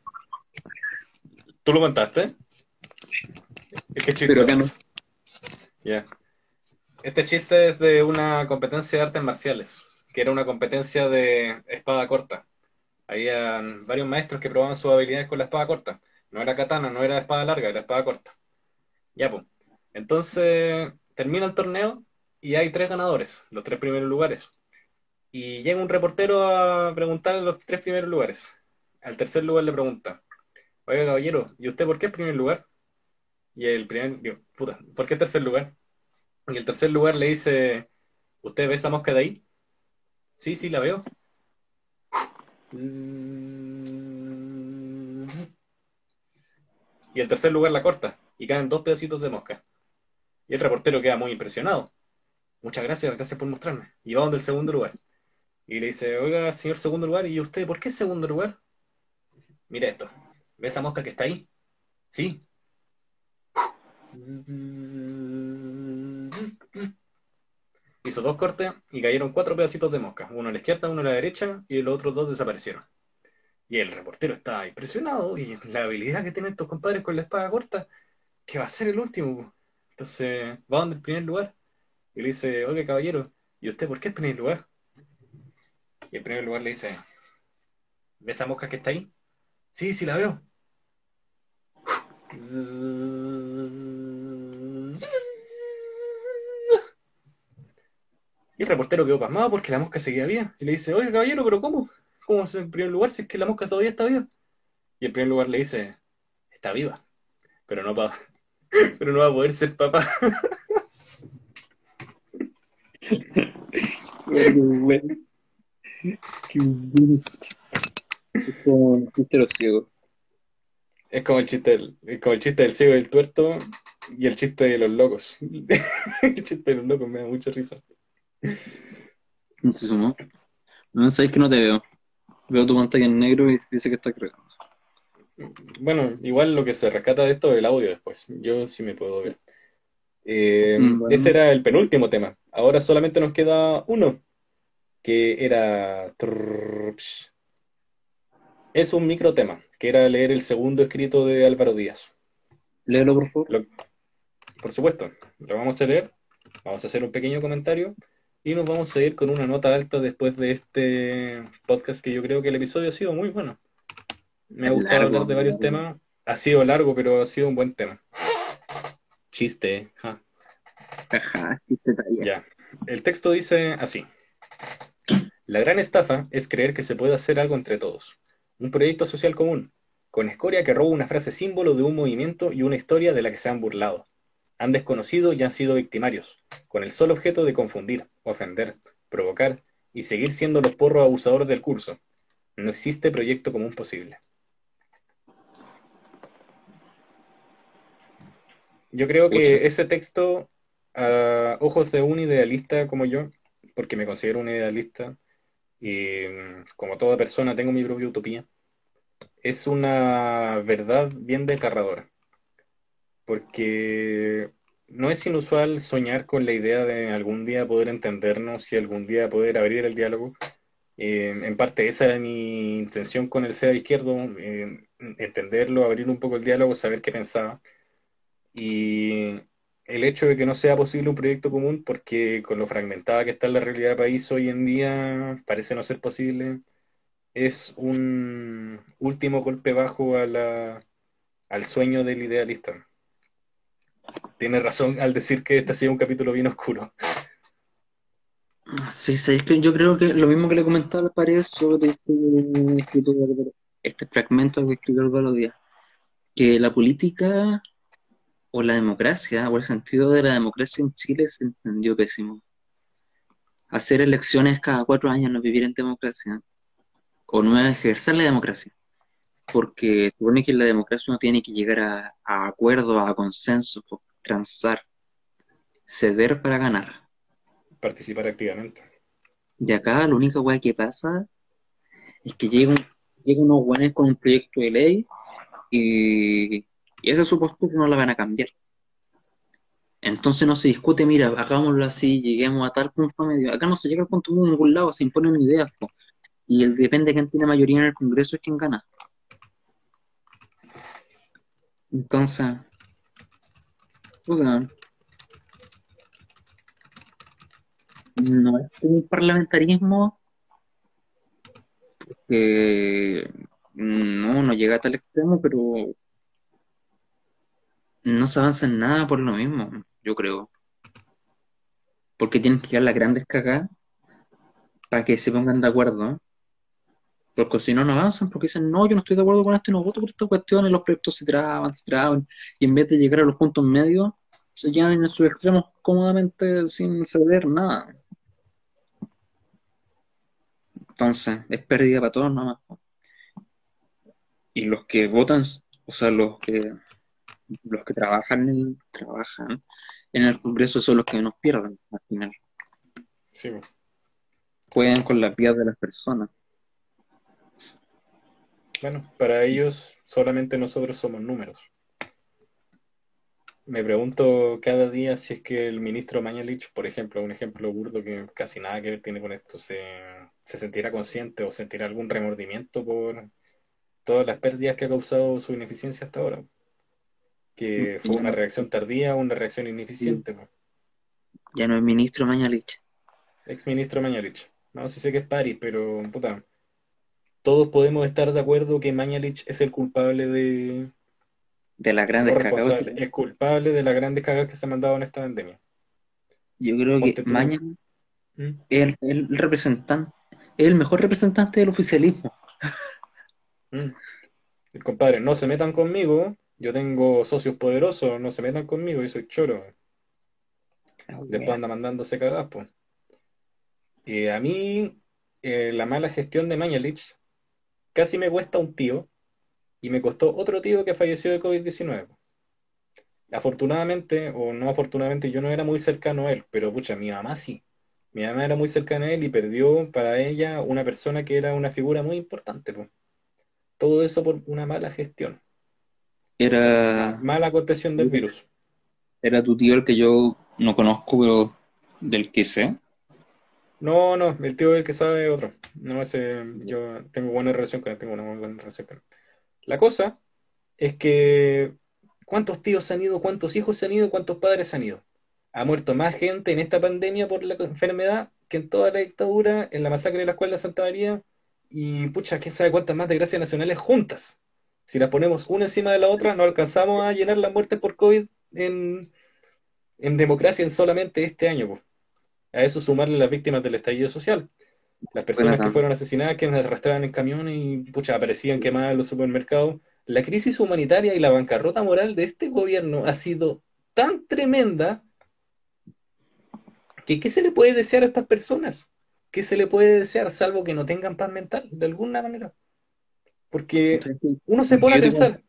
¿Tú lo contaste? Es que chiste Pero acá no. es. Ya. Este chiste es de una competencia de artes marciales, que era una competencia de espada corta. Había varios maestros que probaban sus habilidades con la espada corta. No era katana, no era espada larga, era espada corta. Ya, pues. Entonces, termina el torneo y hay tres ganadores, los tres primeros lugares. Y llega un reportero a preguntar los tres primeros lugares. Al tercer lugar le pregunta, oiga caballero, ¿y usted por qué primer lugar? Y el primer, digo, puta, ¿por qué tercer lugar? Y el tercer lugar le dice, ¿usted ve esa mosca de ahí? Sí, sí, la veo. Y el tercer lugar la corta y caen dos pedacitos de mosca. Y el reportero queda muy impresionado. Muchas gracias, gracias por mostrarme. Y va donde el segundo lugar. Y le dice, oiga, señor segundo lugar, ¿y usted por qué segundo lugar? Mira esto. ¿Ve esa mosca que está ahí? Sí. Hizo dos cortes y cayeron cuatro pedacitos de mosca. Uno a la izquierda, uno a la derecha y los otros dos desaparecieron. Y el reportero está impresionado y la habilidad que tienen estos compadres con la espada corta, que va a ser el último. Entonces va donde el primer lugar y le dice, oye caballero, ¿y usted por qué es primer lugar? Y el primer lugar le dice, ¿ve esa mosca que está ahí? Sí, sí la veo. Y el reportero quedó pasmado porque la mosca seguía viva. Y le dice, oye caballero, ¿pero cómo? ¿Cómo es en primer lugar si es que la mosca todavía está viva? Y el primer lugar le dice, está viva, pero no, pa- pero no va a poder ser papá. Es como el chiste del, es como el chiste del ciego y el tuerto y el chiste de los locos. El chiste de los locos me da mucha risa. ¿No se sumó? No, sabes que no te veo. Veo tu pantalla en negro y dice que está cargando. Bueno, igual lo que se rescata de esto es el audio después. Yo sí me puedo ver. Eh, Mm, bueno. Ese era el penúltimo tema. Ahora solamente nos queda uno, que era... Es un micro tema, que era leer el segundo escrito de Álvaro Díaz. Léelo, por favor. Lo- por supuesto, lo vamos a leer, vamos a hacer un pequeño comentario y nos vamos a ir con una nota alta después de este podcast que yo creo que el episodio ha sido muy bueno. Me ha gustado Largo, hablar de varios largo. temas. Ha sido largo, pero ha sido un buen tema. Chiste. ja. Ajá, chiste talla. Ya. El texto dice así. La gran estafa es creer que se puede hacer algo entre todos. Un proyecto social común, con escoria que roba una frase símbolo de un movimiento y una historia de la que se han burlado. Han desconocido y han sido victimarios, con el solo objeto de confundir, ofender, provocar y seguir siendo los porros abusadores del curso. No existe proyecto común posible. Yo creo que ese texto, a ojos de un idealista como yo, porque me considero un idealista y mm, como toda persona tengo mi propia utopía, es una verdad bien desgarradora. Porque no es inusual soñar con la idea de algún día poder entendernos y algún día poder abrir el diálogo. Eh, en parte esa era mi intención con el SEA izquierdo, eh, entenderlo, abrir un poco el diálogo, saber qué pensaba. Y el hecho de que no sea posible un proyecto común, porque con lo fragmentada que está la realidad del país hoy en día, parece no ser posible, es un último golpe bajo a la, al sueño del idealista. Tiene razón al decir que este ha sido un capítulo bien oscuro. Sí, sí, es que yo creo que lo mismo que le comentaba al pared sobre este, este fragmento que escribió Álvaro Díaz, que la política o la democracia, o el sentido de la democracia en Chile se entendió pésimo. Hacer elecciones cada cuatro años, no vivir en democracia, o no ejercer la democracia, porque supone que la democracia uno tiene que llegar a, a acuerdos, a consensos, transar, ceder para ganar. Participar activamente. Y acá la única weá que pasa es que llegan, llegan unos con un proyecto de ley y, y esa supuesto que no la van a cambiar. Entonces no se discute, mira, hagámoslo así, lleguemos a tal punto medio. Acá no se llega al punto medio en ningún lado, se imponen ideas. po. Y el, depende de quién tiene mayoría en el Congreso es quien gana. Entonces, puta, no es un parlamentarismo que no, no llega a tal extremo, pero no se avanza en nada por lo mismo, yo creo. Porque tienen que llegar las grandes cagadas para que se pongan de acuerdo. Porque si no, no avanzan, porque dicen, no, yo no estoy de acuerdo con esto y no voto por esta cuestión, y los proyectos se traban, se traban, y en vez de llegar a los puntos medios, se quedan en sus extremos cómodamente sin ceder nada. Entonces, es pérdida para todos nomás. po. Y los que votan, o sea, los que los que trabajan en, trabajan en el Congreso son los que nos pierden al final. Sí. Juegan con la vida de las personas. Bueno, para ellos solamente nosotros somos números. Me pregunto cada día si es que el ministro Mañalich, por ejemplo, un ejemplo burdo que casi nada que ver tiene con esto, se, se sentirá consciente o sentirá algún remordimiento por todas las pérdidas que ha causado su ineficiencia hasta ahora. Que fue una reacción tardía o una reacción ineficiente. po. Ya no es ministro Mañalich. Ex ministro Mañalich. No, sí sé que es París, pero puta. Todos podemos estar de acuerdo que Mañalich es el culpable de, De las grandes cagadas. es culpable de las grandes cagas que se han mandado en esta pandemia. Yo creo que Ponte. Mañalich ¿Mm? es el, el representante, es el mejor representante del oficialismo. Mm. El compadre, no se metan conmigo, yo tengo socios poderosos, no se metan conmigo, yo soy choro. Después anda mandándose cagas, pues. Y a mí, eh, la mala gestión de Mañalich casi me cuesta un tío y me costó otro tío que falleció de COVID-19. Afortunadamente, o no afortunadamente, yo no era muy cercano a él, pero pucha, mi mamá sí. Mi mamá era muy cercana a él y perdió para ella una persona que era una figura muy importante, pues. Todo eso por una mala gestión, Era, mala contención del virus. era tu tío el que yo no conozco, pero del que sé. No, no, el tío el que sabe es otro. No, ese, yo tengo buena relación con él, tengo una muy buena relación con él. La cosa es que ¿cuántos tíos se han ido? ¿Cuántos hijos se han ido? ¿Cuántos padres se han ido? Ha muerto más gente en esta pandemia por la enfermedad que en toda la dictadura, en la masacre de la Escuela de Santa María, y pucha, quién sabe cuántas más desgracias nacionales juntas. Si las ponemos una encima de la otra, no alcanzamos a llenar las muertes por COVID en, en democracia en solamente este año. A eso sumarle las víctimas del estallido social. Las personas que fueron asesinadas, que las arrastraban en camiones y pucha, aparecían quemadas en los supermercados. La crisis humanitaria y la bancarrota moral de este gobierno ha sido tan tremenda que ¿qué se le puede desear a estas personas? ¿Qué se le puede desear salvo que no tengan paz mental de alguna manera? Porque uno se pone a pensar,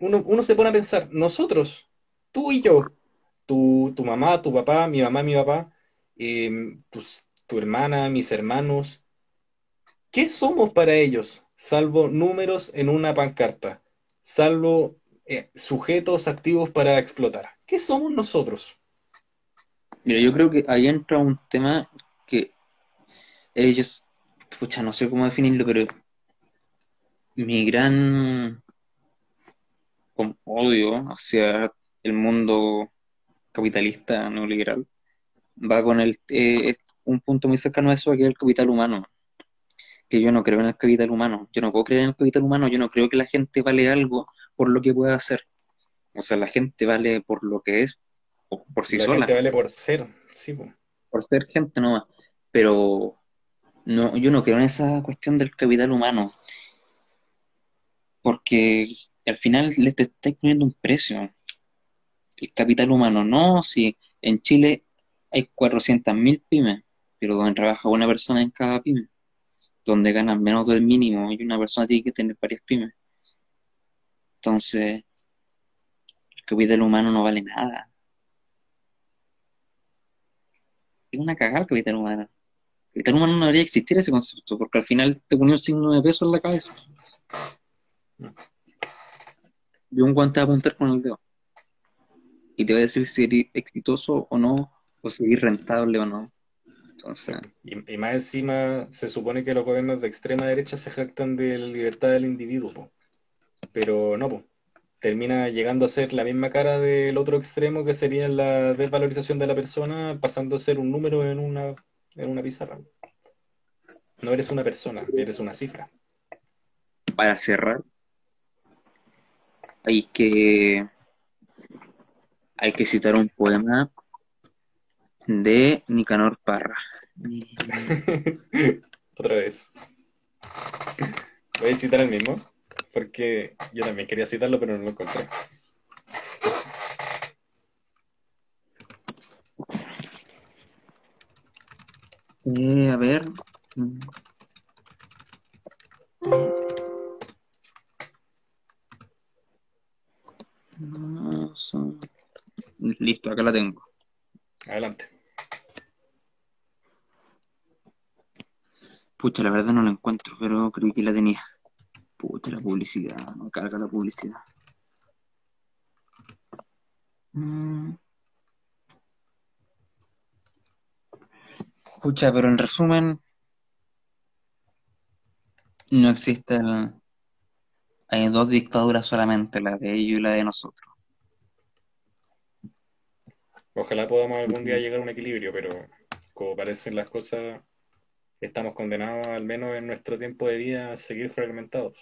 uno, uno se pone a pensar, nosotros, tú y yo, tu, tu mamá, tu papá, mi mamá, mi papá, eh, tus- tu hermana, mis hermanos, ¿qué somos para ellos? Salvo números en una pancarta, salvo eh, sujetos activos para explotar. ¿Qué somos nosotros? Mira, yo creo que ahí entra un tema que ellos, pucha, no sé cómo definirlo, pero mi gran odio hacia el mundo capitalista neoliberal va con el eh, un punto muy cercano a eso, que es el capital humano. Que yo no creo en el capital humano. Yo no puedo creer en el capital humano. Yo no creo que la gente vale algo por lo que pueda hacer. O sea, la gente vale por lo que es, o por sí La sola gente vale por ser, sí, po. por ser gente nomás. Pero no, yo no creo en esa cuestión del capital humano, porque al final le te estáis poniendo un precio. El capital humano, no, si en Chile hay 400.000 pymes, pero donde trabaja una persona en cada pyme, donde ganan menos del mínimo y una persona tiene que tener varias pymes. Entonces, el capital humano no vale nada. Es una cagada el capital humano. El capital humano no debería existir ese concepto, porque al final te ponía un signo de peso en la cabeza. Y un guante a apuntar con el dedo. Y te va a decir si eres exitoso o no, o si eres rentable o no. Entonces, Y, y más encima, se supone que los gobiernos de extrema derecha se jactan de la libertad del individuo, po. Pero no, po. Termina llegando a ser la misma cara del otro extremo que sería la desvalorización de la persona, pasando a ser un número en una, en una pizarra. No eres una persona, eres una cifra. para cerrar, hay que, hay que citar un poema de Nicanor Parra. Otra vez. Voy a citar el mismo, porque yo también quería citarlo, pero no lo encontré. Eh, a ver. No, son- Listo, acá la tengo. Adelante. Pucha, la verdad no la encuentro, pero creí que la tenía. Pucha, la publicidad, me carga la publicidad. Mm. Pucha, pero en resumen, no existe el... Hay dos dictaduras solamente, la de ellos y la de nosotros. Ojalá podamos algún día llegar a un equilibrio, pero como parecen las cosas, estamos condenados, al menos en nuestro tiempo de vida, a seguir fragmentados,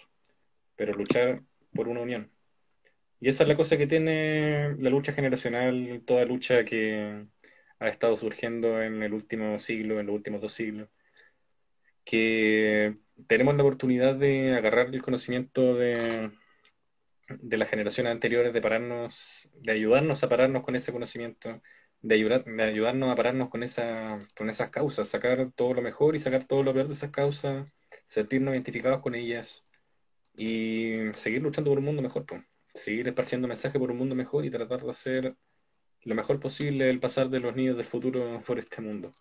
pero luchar por una unión. Y esa es la cosa que tiene la lucha generacional, toda lucha que ha estado surgiendo en el último siglo, en los últimos dos siglos, que tenemos la oportunidad de agarrar el conocimiento de, de las generaciones anteriores, de pararnos, de ayudarnos a pararnos con ese conocimiento, de ayudar, de ayudarnos a pararnos con esa, con esas causas, sacar todo lo mejor y sacar todo lo peor de esas causas, sentirnos identificados con ellas y seguir luchando por un mundo mejor, pues. Seguir esparciendo mensajes por un mundo mejor y tratar de hacer lo mejor posible el pasar de los niños del futuro por este mundo.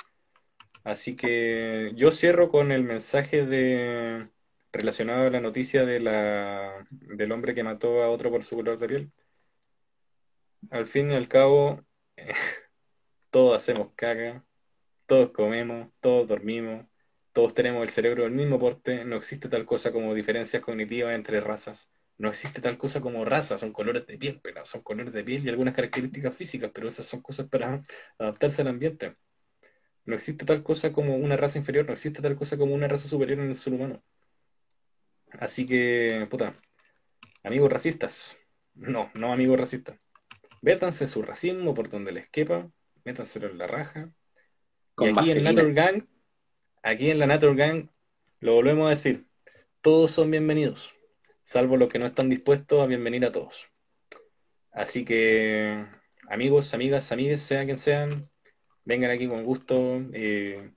Así que yo cierro con el mensaje de relacionado a la noticia de la, del hombre que mató a otro por su color de piel. Al fin y al cabo, todos hacemos caca, todos comemos, todos dormimos, todos tenemos el cerebro del mismo porte, no existe tal cosa como diferencias cognitivas entre razas, no existe tal cosa como razas, son colores de piel, pero son colores de piel y algunas características físicas, pero esas son cosas para adaptarse al ambiente. No existe tal cosa como una raza inferior, no existe tal cosa como una raza superior en el ser humano. Así que, puta, amigos racistas, no, no amigos racistas. Vétanse su racismo por donde les quepa, métanselo en la raja. Con y aquí en vaselina. Nature Gang, aquí en la Nature Gang, lo volvemos a decir, todos son bienvenidos, salvo los que no están dispuestos a bienvenir a todos. Así que, amigos, amigas, amigues, sean quien sean, vengan aquí con gusto eh,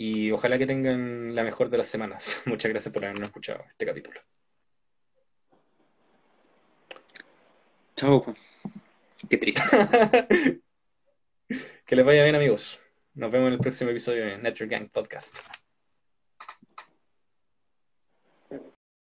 y ojalá que tengan la mejor de las semanas. Muchas gracias por habernos escuchado este capítulo. Chao. po. Qué triste. que les vaya bien, amigos. Nos vemos en el próximo episodio de Nature Gang Podcast.